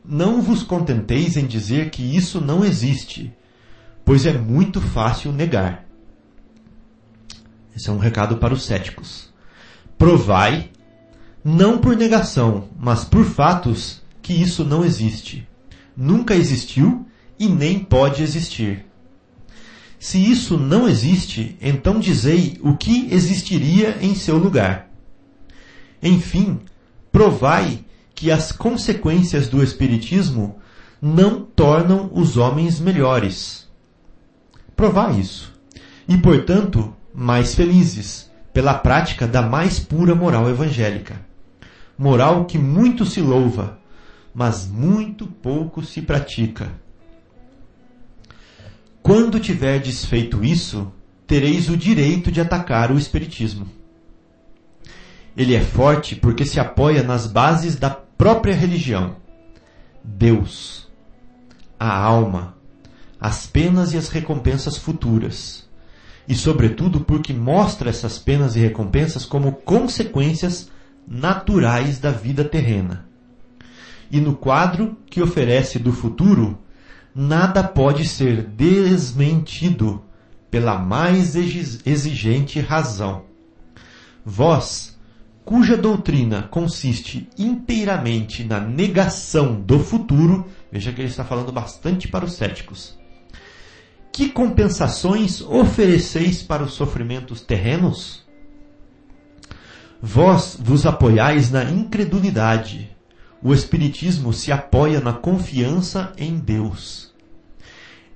Speaker 2: Não vos contenteis em dizer que isso não existe, pois é muito fácil negar. Esse é um recado para os céticos. Provai, não por negação, mas por fatos, que isso não existe. Nunca existiu e nem pode existir. Se isso não existe, então dizei o que existiria em seu lugar. Enfim, provai que as consequências do Espiritismo não tornam os homens melhores. Provai isso. E, portanto, mais felizes, pela prática da mais pura moral evangélica. Moral que muito se louva, mas muito pouco se pratica. Quando tiverdes feito isso, tereis o direito de atacar o Espiritismo. Ele é forte porque se apoia nas bases da própria religião. Deus, a alma, as penas e as recompensas futuras. E, sobretudo, porque mostra essas penas e recompensas como consequências naturais da vida terrena. E no quadro que oferece do futuro, nada pode ser desmentido pela mais exigente razão. Vós, cuja doutrina consiste inteiramente na negação do futuro, veja que ele está falando bastante para os céticos. Que compensações ofereceis para os sofrimentos terrenos? Vós vos apoiais na incredulidade. O Espiritismo se apoia na confiança em Deus.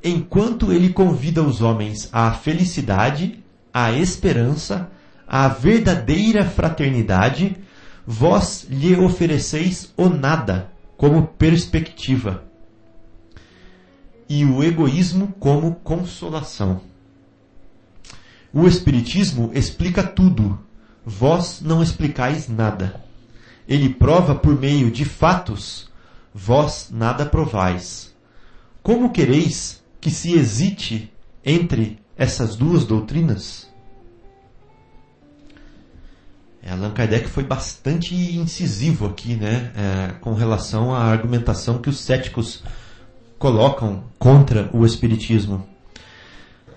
Speaker 2: Enquanto ele convida os homens à felicidade, à esperança, à verdadeira fraternidade, vós lhe ofereceis o nada como perspectiva e o egoísmo como consolação. O Espiritismo explica tudo, vós não explicais nada. Ele prova por meio de fatos, vós nada provais. Como quereis que se hesite entre essas duas doutrinas? Allan Kardec foi bastante incisivo aqui, né, é, com relação à argumentação que os céticos colocam contra o Espiritismo.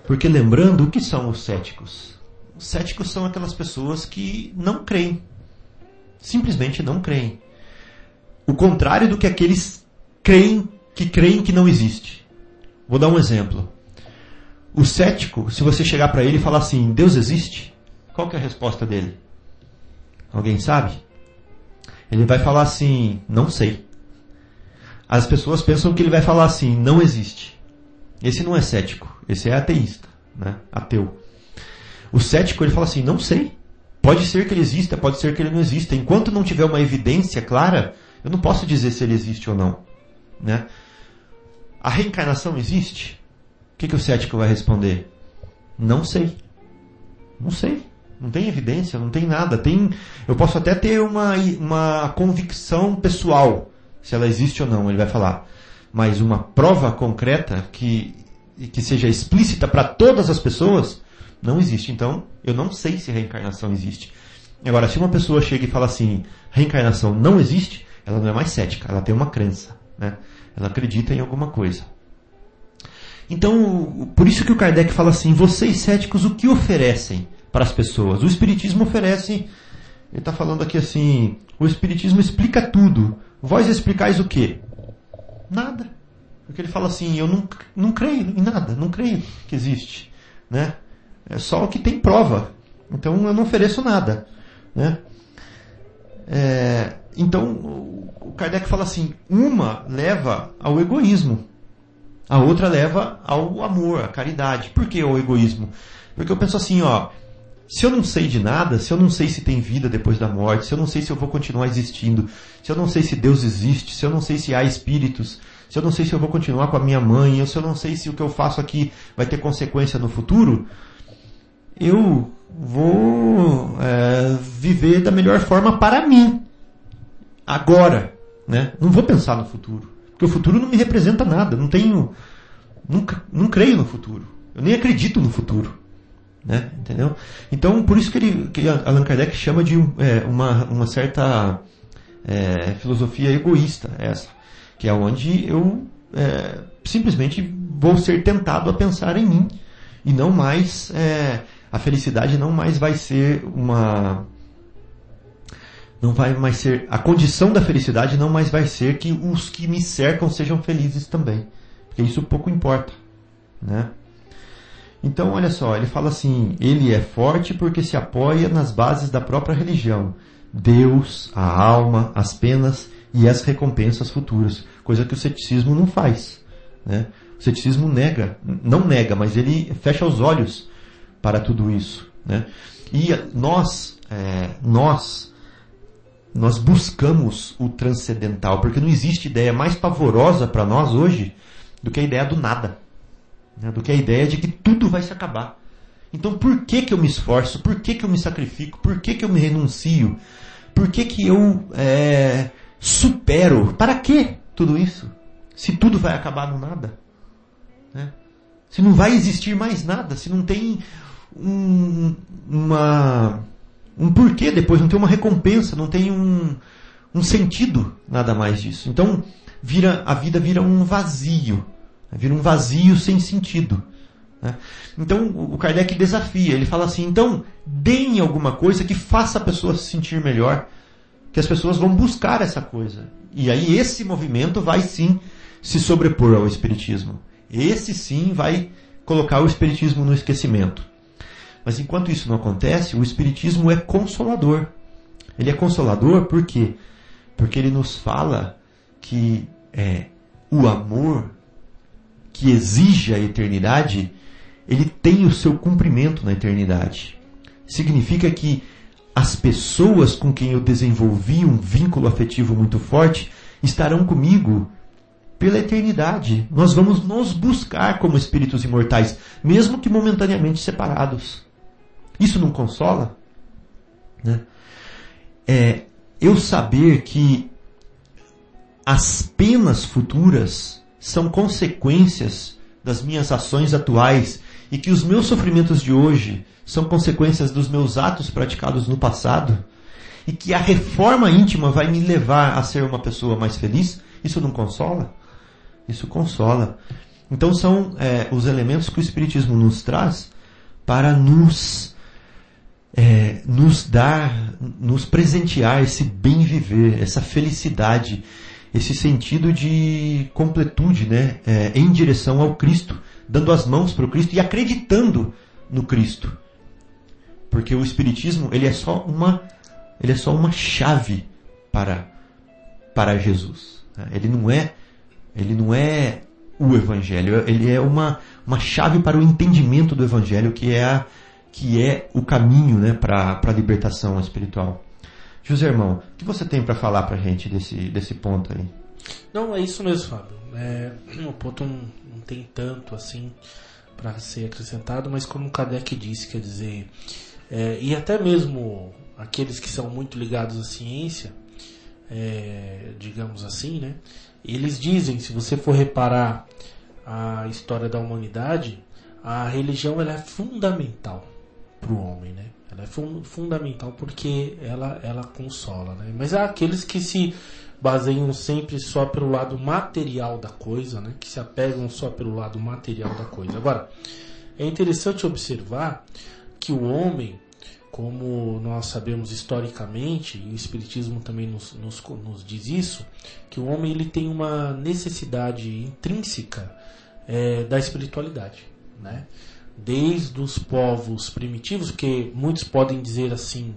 Speaker 2: Porque lembrando, o que são os céticos? Os céticos são aquelas pessoas que não creem. Simplesmente não creem. O contrário do que aqueles creem que creem que não existe. Vou dar um exemplo. O cético, se você chegar para ele e falar assim, Deus existe, qual é a resposta dele? Alguém sabe? Ele vai falar assim, não sei. As pessoas pensam que ele vai falar assim, não existe. Esse não é cético, esse é ateísta, né? Ateu. O cético ele fala assim, não sei. Pode ser que ele exista, pode ser que ele não exista. Enquanto não tiver uma evidência clara, eu não posso dizer se ele existe ou não, né? A reencarnação existe? O que, que o cético vai responder? Não sei. Não sei. Não tem evidência, não tem nada. Tem, eu posso até ter uma, uma convicção pessoal se ela existe ou não, ele vai falar. Mas uma prova concreta que, que seja explícita para todas as pessoas, não existe. Então, eu não sei se reencarnação existe. Agora, se uma pessoa chega e fala assim, reencarnação não existe, ela não é mais cética, ela tem uma crença. Né? Ela acredita em alguma coisa. Então, por isso que o Kardec fala assim, vocês céticos, o que oferecem para as pessoas? O Espiritismo oferece, ele está falando aqui assim, o Espiritismo explica tudo. Vós explicais o quê? Nada. Porque ele fala assim, eu não, não creio em nada, não creio que existe. Né? É só o que tem prova. Então eu não ofereço nada. Né? É, então o Kardec fala assim, uma leva ao egoísmo. A outra leva ao amor, à caridade. Por que o egoísmo? Porque eu penso assim, ó, se eu não sei de nada, se eu não sei se tem vida depois da morte, se eu não sei se eu vou continuar existindo, se eu não sei se Deus existe, se eu não sei se há espíritos, se eu não sei se eu vou continuar com a minha mãe, se eu não sei se o que eu faço aqui vai ter consequência no futuro, eu vou é, viver da melhor forma para mim. Agora, né? Não vou pensar no futuro. Porque o futuro não me representa nada. Não tenho. Nunca, não creio no futuro. Eu nem acredito no futuro. Né? Entendeu? Então, por isso que, ele, que Allan Kardec chama de é, uma, uma certa é, filosofia egoísta, essa. Que é onde eu é, simplesmente vou ser tentado a pensar em mim. E não mais. é, a felicidade não mais vai ser uma. Não vai mais ser. A condição da felicidade não mais vai ser que os que me cercam sejam felizes também. Porque isso pouco importa. Né? Então, olha só, ele fala assim: ele é forte porque se apoia nas bases da própria religião. Deus, a alma, as penas e as recompensas futuras. Coisa que o ceticismo não faz. Né? O ceticismo nega, não nega, mas ele fecha os olhos para tudo isso. Né? E nós, é, nós, nós buscamos o transcendental, porque não existe ideia mais pavorosa para nós hoje do que a ideia do nada, né? do que a ideia de que tudo vai se acabar. Então por que, que eu me esforço? Por que, que eu me sacrifico? Por que, que eu me renuncio? Por que, que eu é, supero? Para que tudo isso? Se tudo vai acabar no nada. Né? Se não vai existir mais nada, se não tem um, uma, um porquê depois, não tem uma recompensa, não tem um, um sentido nada mais disso. Então, vira, a vida vira um vazio, vira um vazio sem sentido. né? Então, o Kardec desafia, ele fala assim, então, deem alguma coisa que faça a pessoa se sentir melhor, que as pessoas vão buscar essa coisa. E aí esse movimento vai sim se sobrepor ao Espiritismo. Esse sim vai colocar o Espiritismo no esquecimento. Mas enquanto isso não acontece, o Espiritismo é consolador. Ele é consolador por quê? Porque ele nos fala que é, o amor que exige a eternidade, ele tem o seu cumprimento na eternidade. Significa que as pessoas com quem eu desenvolvi um vínculo afetivo muito forte estarão comigo pela eternidade. Nós vamos nos buscar como espíritos imortais, mesmo que momentaneamente separados. Isso não consola? Né? É, eu saber que as penas futuras são consequências das minhas ações atuais e que os meus sofrimentos de hoje são consequências dos meus atos praticados no passado e que a reforma íntima vai me levar a ser uma pessoa mais feliz, isso não consola? Isso consola. Então são é, os elementos que o Espiritismo nos traz para nos é, nos dar, nos presentear esse bem viver, essa felicidade, esse sentido de completude, né, é, em direção ao Cristo, dando as mãos para o Cristo e acreditando no Cristo, porque o Espiritismo ele é só uma, ele é só uma chave para para Jesus. né? Ele não é, ele não é o Evangelho, ele é uma uma chave para o entendimento do Evangelho que é a que é o caminho né, para a libertação espiritual. José Irmão, o que você tem para falar para a gente desse, desse ponto aí?
Speaker 4: Não, é isso mesmo, Fábio. É, o ponto não, não tem tanto assim para ser acrescentado, mas como o Kardec disse, quer dizer, é, e até mesmo aqueles que são muito ligados à ciência, é, digamos assim, né? Eles dizem, se você for reparar a história da humanidade, a religião ela é fundamental para o homem, né? Ela é fun fundamental porque ela, ela consola, né? Mas há aqueles que se baseiam sempre só pelo lado material da coisa, né? Que se apegam só pelo lado material da coisa. Agora, é interessante observar que o homem, como nós sabemos historicamente, e o Espiritismo também nos, nos, nos diz isso, que o homem ele tem uma necessidade intrínseca é, da espiritualidade, né? Desde os povos primitivos, porque muitos podem dizer assim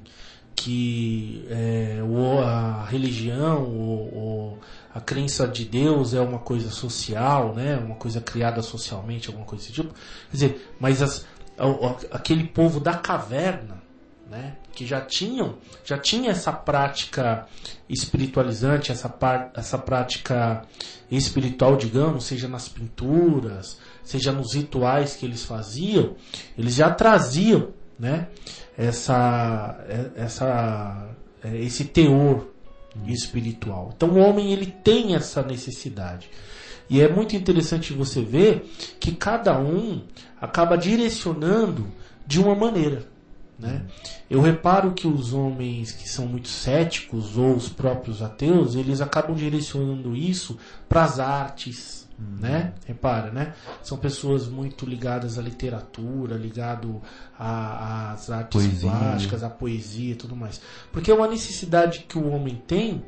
Speaker 4: que é, a religião, o, o, a crença de Deus é uma coisa social, né? Uma coisa criada socialmente, alguma coisa desse tipo. Quer dizer, mas as- aquele povo da caverna, né? Que já tinham, já tinha essa prática espiritualizante, essa, par, essa prática espiritual, digamos, seja nas pinturas, seja nos rituais que eles faziam, eles já traziam, né? Essa, é- essa, é, esse teor espiritual. Então o homem ele tem essa necessidade. E é muito interessante você ver que cada um acaba direcionando de uma maneira. Né? Eu reparo que os homens que são muito céticos ou os próprios ateus, eles acabam direcionando isso para as artes, né? Repara, né? São pessoas muito ligadas à literatura, ligado às artes
Speaker 2: Poesia.
Speaker 4: plásticas, à poesia e tudo mais. Porque é uma necessidade que o homem tem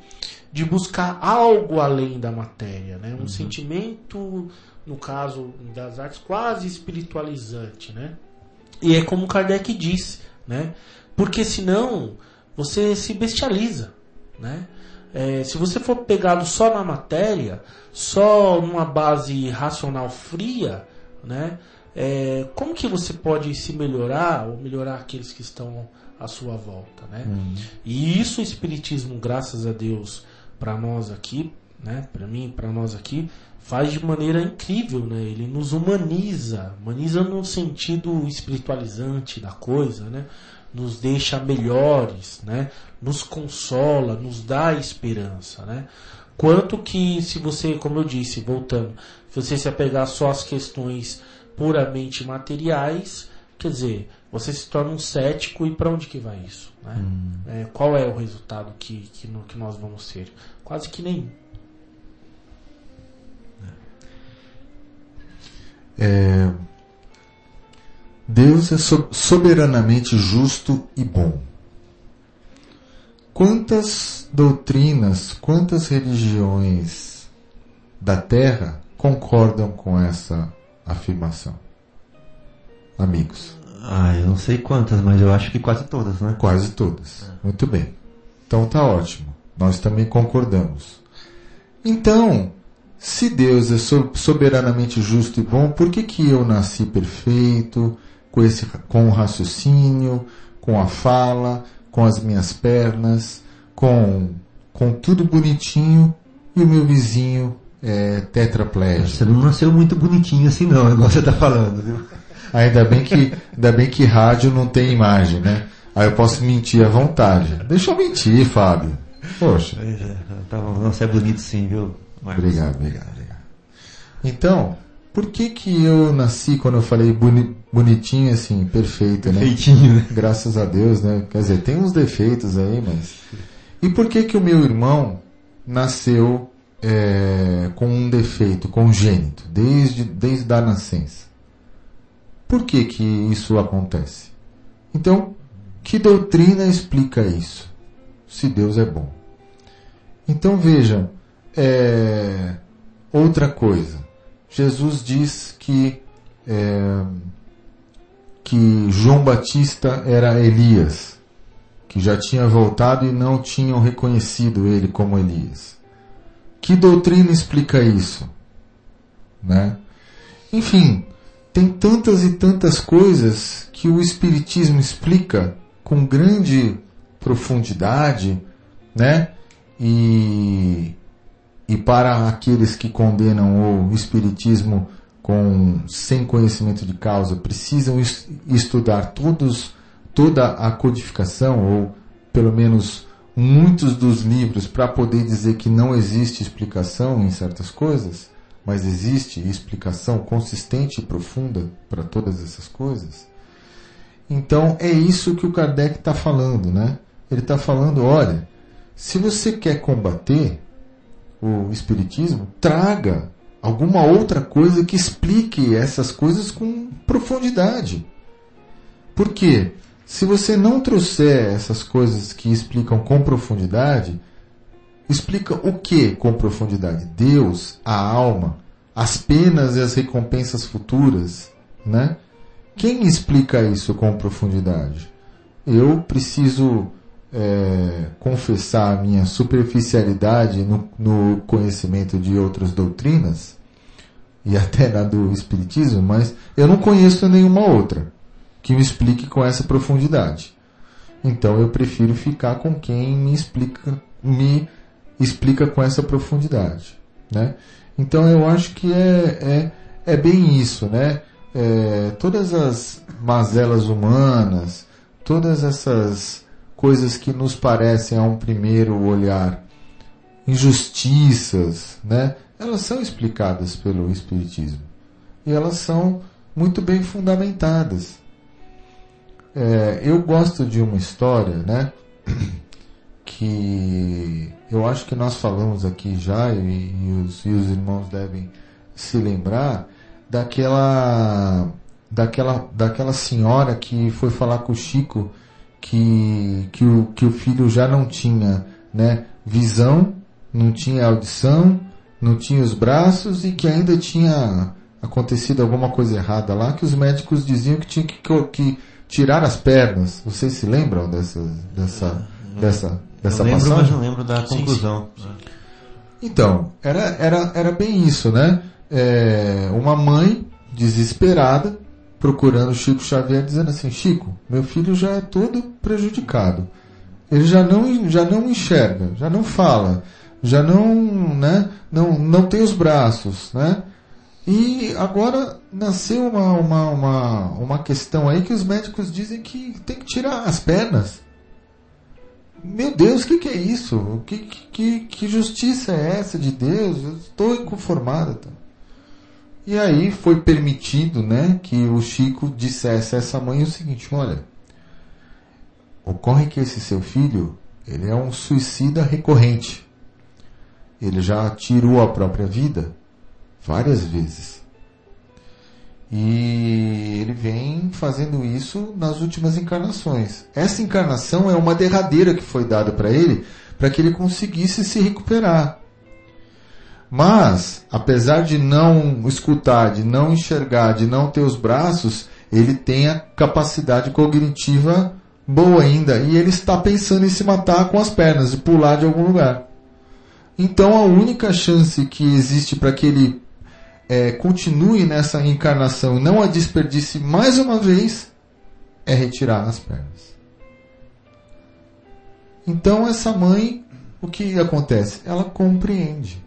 Speaker 4: de buscar algo além da matéria, né? Um sentimento, no caso das artes, quase espiritualizante, né? E é como Kardec diz, né? Porque senão você se bestializa, né? É, se você for pegado só na matéria, só numa base racional fria, né? É, como que você pode se melhorar ou melhorar aqueles que estão à sua volta, né? E isso o espiritismo, graças a Deus, para nós aqui, né? Para mim, para nós aqui, faz de maneira incrível, né? Ele nos humaniza, humaniza no sentido espiritualizante da coisa, né? Nos deixa melhores, né? Nos consola, nos dá esperança, né? Quanto que se você, como eu disse, voltando, se você se apegar só às questões puramente materiais, quer dizer, você se torna um cético e para onde que vai isso? Né? É, qual é o resultado que, que, no- que nós vamos ter? Quase que nenhum.
Speaker 3: É, Deus é so- soberanamente justo e bom. Quantas doutrinas, quantas religiões da Terra concordam com essa afirmação? Amigos,
Speaker 2: Ah, eu não sei quantas, mas eu acho que quase todas, né?
Speaker 3: quase todas. Muito bem. Então tá ótimo. Nós também concordamos. Então, se Deus é so- soberanamente justo e bom, por que, que eu nasci perfeito, com, esse, com o raciocínio, com a fala, com as minhas pernas, com, com tudo bonitinho, e o meu vizinho é tetraplégico?
Speaker 2: Você não nasceu muito bonitinho assim não, igual você tá falando, viu?
Speaker 3: Ainda bem que, ainda bem que rádio não tem imagem, né? Aí eu posso mentir à vontade. Deixa eu mentir, Fábio. Poxa.
Speaker 2: É, tá bom. Você é bonito sim, viu? Marcos?
Speaker 3: Obrigado, obrigado, obrigado. Então, por que que eu nasci quando eu falei boni- bonitinho assim, perfeito, né?
Speaker 2: Feitinho, né?
Speaker 3: Graças a Deus, né? Quer dizer, tem uns defeitos aí, mas. E por que que o meu irmão nasceu é, com um defeito congênito, desde, desde a nascença? Por que que isso acontece? Então, que doutrina explica isso? Se Deus é bom. Então vejam, é, outra coisa. Jesus diz que é, que João Batista era Elias, que já tinha voltado e não tinham reconhecido ele como Elias. Que doutrina explica isso? Né? Enfim, tem tantas e tantas coisas que o Espiritismo explica com grande profundidade, né? E, e para aqueles que condenam o Espiritismo com sem conhecimento de causa, precisam es- estudar todos, toda a codificação, ou pelo menos muitos dos livros, para poder dizer que não existe explicação em certas coisas, mas existe explicação consistente e profunda para todas essas coisas. Então é isso que o Kardec está falando, né? Ele está falando, olha, se você quer combater o espiritismo, traga alguma outra coisa que explique essas coisas com profundidade. Por quê? Se você não trouxer essas coisas que explicam com profundidade, explica o que com profundidade? Deus, a alma, as penas e as recompensas futuras, né? Quem explica isso com profundidade? Eu preciso é, confessar a minha superficialidade no, no conhecimento de outras doutrinas, e até na do Espiritismo, mas eu não conheço nenhuma outra que me explique com essa profundidade. Então eu prefiro ficar com quem me explica, me explica com essa profundidade. Né? Então eu acho que é, é, é bem isso, né? É, todas as mazelas humanas, todas essas coisas que nos parecem a um primeiro olhar injustiças, né? Elas são explicadas pelo Espiritismo. E elas são muito bem fundamentadas. É, eu gosto de uma história, né? Que eu acho que nós falamos aqui já, e, e, os, e os irmãos devem se lembrar, daquela, daquela, daquela senhora que foi falar com o Chico que, que, o, que o filho já não tinha né, visão, não tinha audição, não tinha os braços e que ainda tinha acontecido alguma coisa errada lá, que os médicos diziam que tinha que, que tirar as pernas. Vocês se lembram dessa, dessa, dessa, dessa
Speaker 2: eu lembro,
Speaker 3: passagem?
Speaker 2: mas não lembro da conclusão.
Speaker 4: sim.
Speaker 3: Então, era, era, era bem isso, né? É, uma mãe desesperada procurando Chico Xavier dizendo assim, Chico, meu filho já é todo prejudicado. Ele já não, já não enxerga, já não fala, já não, né, não, não tem os braços, né? E agora nasceu uma, uma, uma, uma questão aí que os médicos dizem que tem que tirar as pernas. Meu Deus, o que, que é isso? Que, que, que justiça é essa de Deus? Eu estou inconformado. Tá? E aí foi permitido né, que o Chico dissesse a essa mãe o seguinte, olha, ocorre que esse seu filho, ele é um suicida recorrente. Ele já tirou a própria vida várias vezes. E ele vem fazendo isso nas últimas encarnações. Essa encarnação é uma derradeira que foi dada para ele para que ele conseguisse se recuperar. Mas, apesar de não escutar, de não enxergar, de não ter os braços, ele tem a capacidade cognitiva boa ainda. E ele está pensando em se matar com as pernas, de pular de algum lugar. Então a única chance que existe para que ele é, continue nessa encarnação e não a desperdice mais uma vez é retirar as pernas. Então essa mãe, o que acontece? Ela compreende,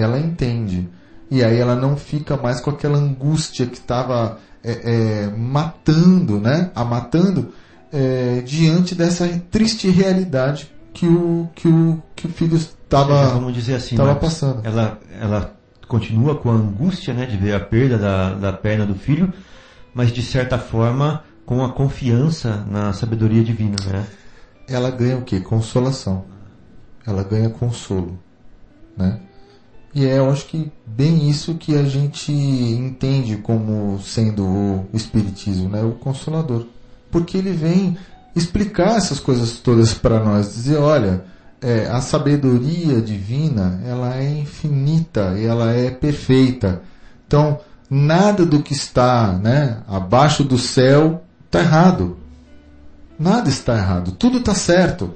Speaker 3: ela entende. E aí ela não fica mais com aquela angústia que estava é, é, matando, né? A matando é, diante dessa triste realidade que o, que o, que o filho estava
Speaker 2: vamos dizer assim,
Speaker 3: tava passando.
Speaker 2: Ela, ela continua com a angústia né, de ver a perda da, da perna do filho, mas de certa forma com a confiança na sabedoria divina, né?
Speaker 3: Ela ganha o que? Consolação. Ela ganha consolo, né? E é, eu acho que bem isso que a gente entende como sendo o Espiritismo, né? O Consolador. Porque ele vem explicar essas coisas todas para nós, dizer, olha, é, a sabedoria divina ela é infinita e ela é perfeita. Então, nada do que está né, abaixo do céu está errado. Nada está errado. Tudo está certo.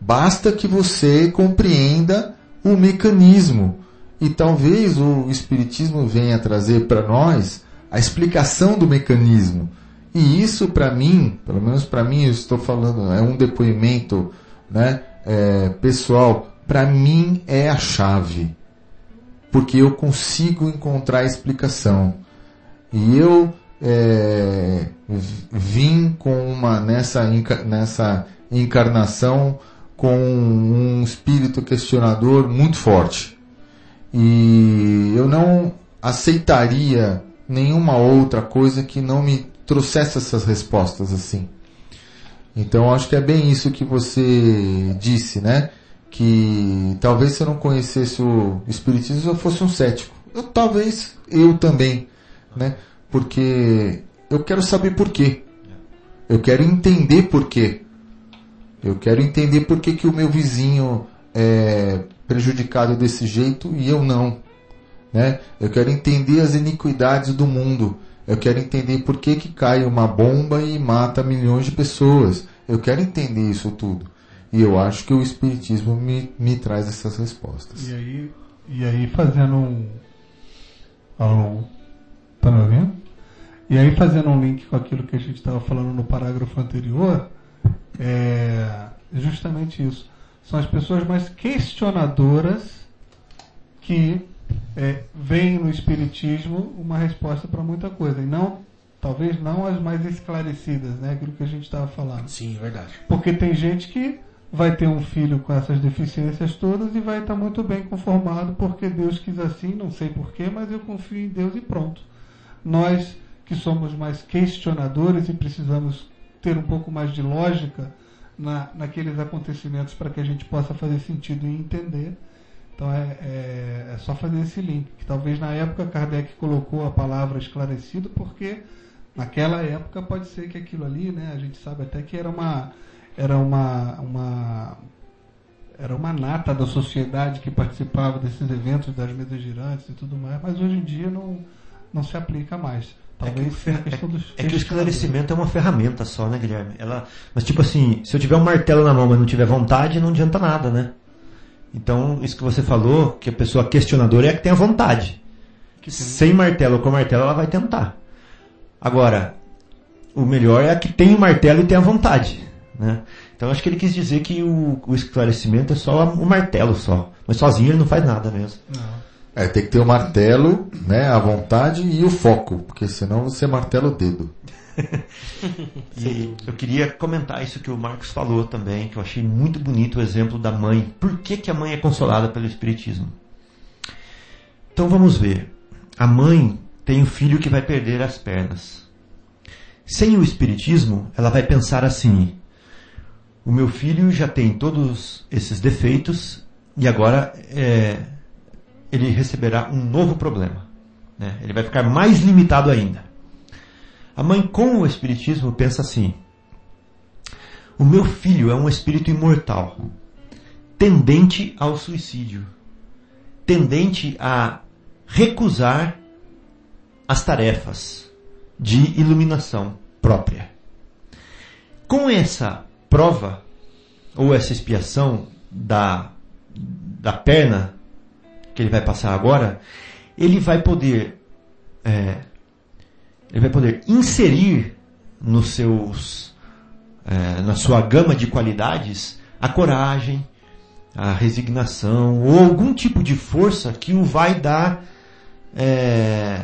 Speaker 3: Basta que você compreenda o mecanismo. E talvez o Espiritismo venha trazer para nós a explicação do mecanismo. E isso para mim, pelo menos para mim, eu estou falando, é um depoimento né, é, pessoal, para mim é a chave. Porque eu consigo encontrar a explicação. E eu é, vim com uma nessa, nessa encarnação com um espírito questionador muito forte. E eu não aceitaria nenhuma outra coisa que não me trouxesse essas respostas assim. Então acho que é bem isso que você disse, né? Que talvez se eu não conhecesse o Espiritismo eu fosse um cético. Eu, talvez eu também, né? Porque eu quero saber por quê. Eu quero entender por quê. Eu quero entender por que, que o meu vizinho é prejudicado desse jeito e eu não. Né? Eu quero entender as iniquidades do mundo. Eu quero entender por que, que cai uma bomba e mata milhões de pessoas. Eu quero entender isso tudo. E eu acho que o Espiritismo me, me traz essas respostas.
Speaker 5: E aí, e aí fazendo um. Alô? Tá me ouvindo? E aí fazendo um link com aquilo que a gente estava falando no parágrafo anterior, é justamente isso. São as pessoas mais questionadoras que é, veem no Espiritismo uma resposta para muita coisa. E não, talvez não as mais esclarecidas, né? Aquilo que a gente estava falando.
Speaker 4: Sim, é verdade.
Speaker 5: Porque tem gente que vai ter um filho com essas deficiências todas e vai estar muito bem conformado porque Deus quis assim, não sei porquê, mas eu confio em Deus e pronto. Nós que somos mais questionadores e precisamos ter um pouco mais de lógica na, naqueles acontecimentos para que a gente possa fazer sentido e entender. Então é, é, é só fazer esse link, que talvez na época Kardec colocou a palavra esclarecido porque naquela época pode ser que aquilo ali, né, a gente sabe até que era uma era uma, uma era uma nata da sociedade que participava desses eventos das mesas girantes e tudo mais, mas hoje em dia não, não se aplica mais. Talvez
Speaker 2: É que,
Speaker 5: a questão dos
Speaker 2: é que o esclarecimento é uma ferramenta só, né, Guilherme? Ela, mas tipo assim, se eu tiver um martelo na mão, mas não tiver vontade, não adianta nada, né? Então, isso que você falou, que a pessoa questionadora é a que tem a vontade. Sem martelo ou com martelo, ela vai tentar. Agora, o melhor é a que tem o martelo e tem a vontade. Né? Então, acho que ele quis dizer que o, o esclarecimento é só o martelo só. Mas sozinho ele não faz nada mesmo.
Speaker 3: É, tem que ter o martelo, né, a vontade e o foco, porque senão você martela o dedo.
Speaker 2: Eu queria comentar isso que o Marcos falou também, que eu achei muito bonito o exemplo da mãe. Por que, que a mãe é consolada pelo Espiritismo? Então vamos ver. A mãe tem um filho que vai perder as pernas. Sem o Espiritismo, ela vai pensar assim: o meu filho já tem todos esses defeitos e agora é, ele receberá um novo problema. né? Ele vai ficar mais limitado ainda. A mãe com o Espiritismo pensa assim: o meu filho é um espírito imortal, tendente ao suicídio, tendente a recusar as tarefas de iluminação própria. Com essa prova, ou essa expiação da, da perna que ele vai passar agora, ele vai poder é, ele vai poder inserir nos seus é, na sua gama de qualidades a coragem, a resignação ou algum tipo de força que o vai dar é,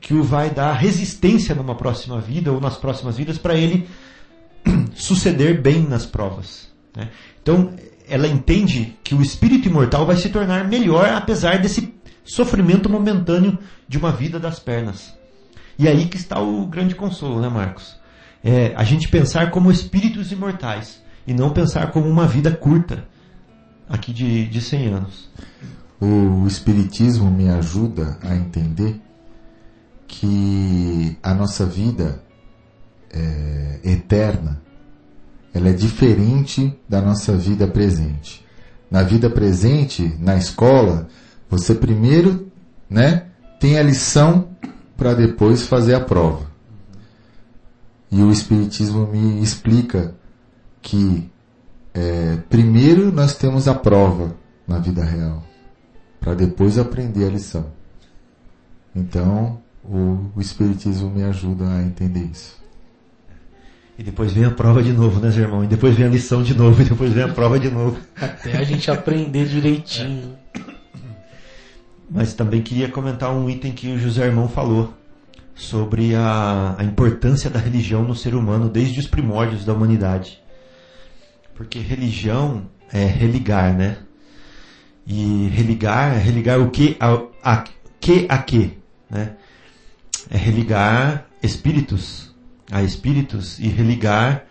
Speaker 2: que o vai dar resistência numa próxima vida ou nas próximas vidas para ele suceder bem nas provas. né? Então, ela entende que o espírito imortal vai se tornar melhor apesar desse sofrimento momentâneo de uma vida das pernas. E aí que está o grande consolo, né, Marcos? É a gente pensar como espíritos imortais e não pensar como uma vida curta, aqui de, de 100 anos.
Speaker 3: O Espiritismo me ajuda a entender que a nossa vida é, eterna ela é diferente da nossa vida presente. Na vida presente, na escola, você primeiro né, tem a lição para depois fazer a prova. E o Espiritismo me explica que é, primeiro nós temos a prova na vida real, para depois aprender a lição. Então, o, o Espiritismo me ajuda a entender isso.
Speaker 2: E depois vem a prova de novo, né, irmão? E depois vem a lição de novo, e depois vem a prova de novo.
Speaker 4: Até a gente aprender direitinho.
Speaker 2: Mas também queria comentar um item que o José Irmão falou sobre a, a importância da religião no ser humano desde os primórdios da humanidade. Porque religião é religar, né? E religar é religar o que a, a que a que, né? É religar espíritos a espíritos e religar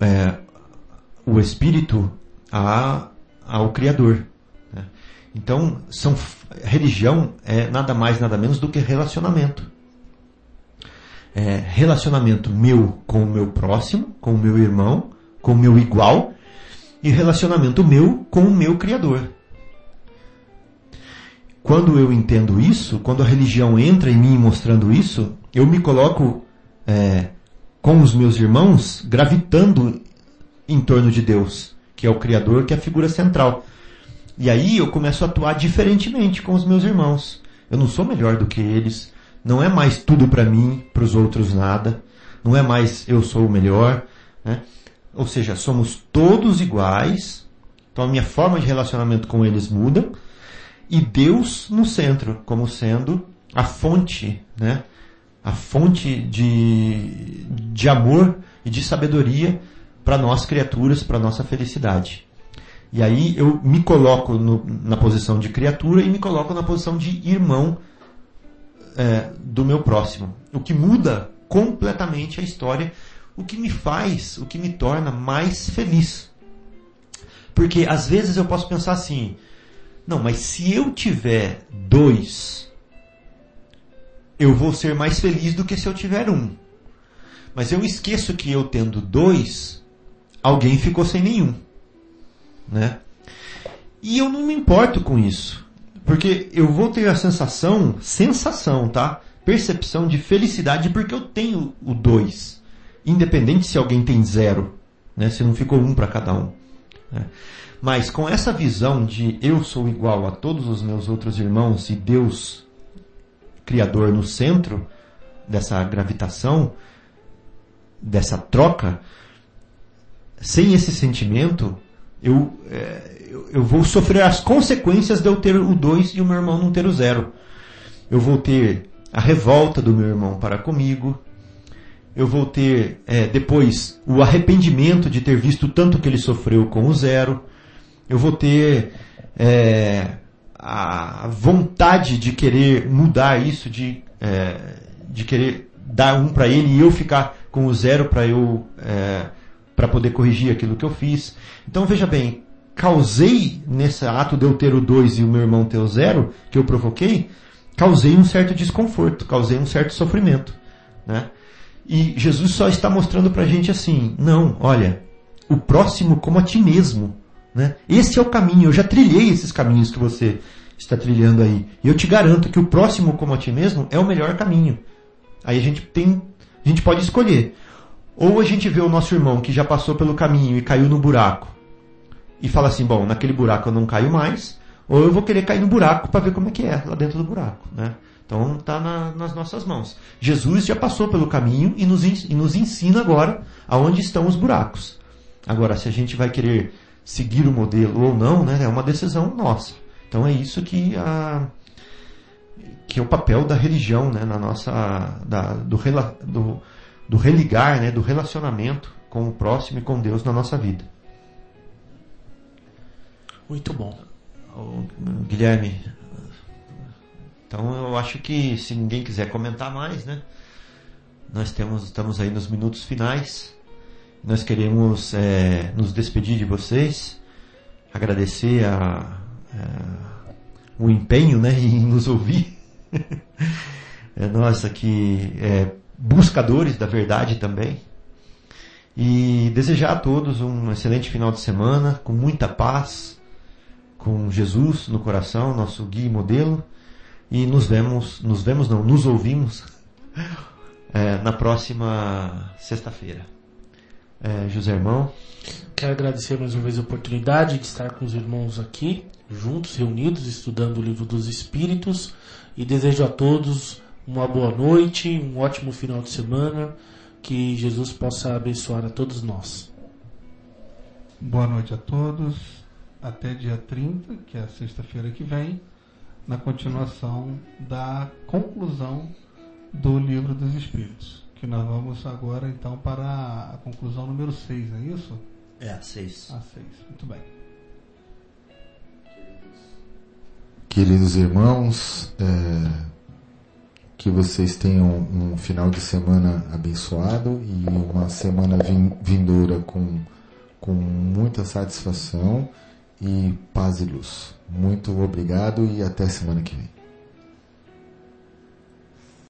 Speaker 2: é, o espírito a, ao Criador. né? Então, são, religião é nada mais, nada menos do que relacionamento. É relacionamento meu com o meu próximo, com o meu irmão, com o meu igual, e relacionamento meu com o meu Criador. Quando eu entendo isso, quando a religião entra em mim mostrando isso, eu me coloco é, com os meus irmãos gravitando em torno de Deus que é o Criador, que é a figura central. E aí eu começo a atuar diferentemente com os meus irmãos. Eu não sou melhor do que eles. Não é mais tudo para mim, para os outros nada. Não é mais eu sou o melhor. Né? Ou seja, somos todos iguais. Então a minha forma de relacionamento com eles muda. E Deus no centro, como sendo a fonte, né? A fonte de, de amor e de sabedoria para nós criaturas, para nossa felicidade. E aí eu me coloco no, na posição de criatura e me coloco na posição de irmão é, do meu próximo. O que muda completamente a história, o que me faz, o que me torna mais feliz. Porque às vezes eu posso pensar assim, não, mas se eu tiver dois, eu vou ser mais feliz do que se eu tiver um. Mas eu esqueço que eu tendo dois, alguém ficou sem nenhum. Né? E eu não me importo com isso. Porque eu vou ter a sensação, sensação, tá? Percepção de felicidade porque eu tenho o dois. Independente se alguém tem zero. Né? Se não ficou um para cada um. Né? Mas com essa visão de eu sou igual a todos os meus outros irmãos e Deus, Criador, no centro dessa gravitação, dessa troca, sem esse sentimento, eu, é, eu, eu, vou sofrer as consequências de eu ter o 2 e o meu irmão não ter o zero. Eu vou ter a revolta do meu irmão para comigo. Eu vou ter é, depois o arrependimento de ter visto tanto que ele sofreu com o zero. Eu vou ter é, a vontade de querer mudar isso, de, é, de querer dar um para ele e eu ficar com o zero para eu é, para poder corrigir aquilo que eu fiz. Então veja bem, causei nesse ato de eu ter o 2 e o meu irmão ter o zero, que eu provoquei, causei um certo desconforto, causei um certo sofrimento. Né? E Jesus só está mostrando para gente assim, não, olha, o próximo como a ti mesmo. Né? Esse é o caminho, eu já trilhei esses caminhos que você está trilhando aí. E eu te garanto que o próximo como a ti mesmo é o melhor caminho. Aí a gente tem, a gente pode escolher. Ou a gente vê o nosso irmão que já passou pelo caminho e caiu no buraco e fala assim, bom, naquele buraco eu não caio mais, ou eu vou querer cair no buraco para ver como é que é lá dentro do buraco, né? Então está na, nas nossas mãos. Jesus já passou pelo caminho e nos, e nos ensina agora aonde estão os buracos. Agora, se a gente vai querer seguir o modelo ou não, né, é uma decisão nossa. Então é isso que a que é o papel da religião, né, na nossa da, do, do, do religar, né, do relacionamento com o próximo e com Deus na nossa vida.
Speaker 4: Muito bom.
Speaker 2: Guilherme, então eu acho que se ninguém quiser comentar mais, né? Nós temos, estamos aí nos minutos finais. Nós queremos é, nos despedir de vocês, agradecer a, a, o empenho né, em nos ouvir. é nós aqui é, buscadores da verdade também. E desejar a todos um excelente final de semana, com muita paz, com Jesus no coração, nosso guia e modelo. E nos vemos, nos vemos não, nos ouvimos é, na próxima sexta-feira. É, José Irmão.
Speaker 4: Quero agradecer mais uma vez a oportunidade de estar com os irmãos aqui, juntos, reunidos, estudando o livro dos Espíritos. E desejo a todos uma boa noite, um ótimo final de semana. Que Jesus possa abençoar a todos nós.
Speaker 5: Boa noite a todos. Até dia 30, que é a sexta-feira que vem na continuação da conclusão do livro dos Espíritos. Que nós vamos agora então para a conclusão número 6, não é isso?
Speaker 2: É, a 6.
Speaker 5: A 6, muito bem.
Speaker 3: Queridos irmãos, é, que vocês tenham um final de semana abençoado e uma semana vindoura com, com muita satisfação e paz e luz. Muito obrigado e até semana que vem.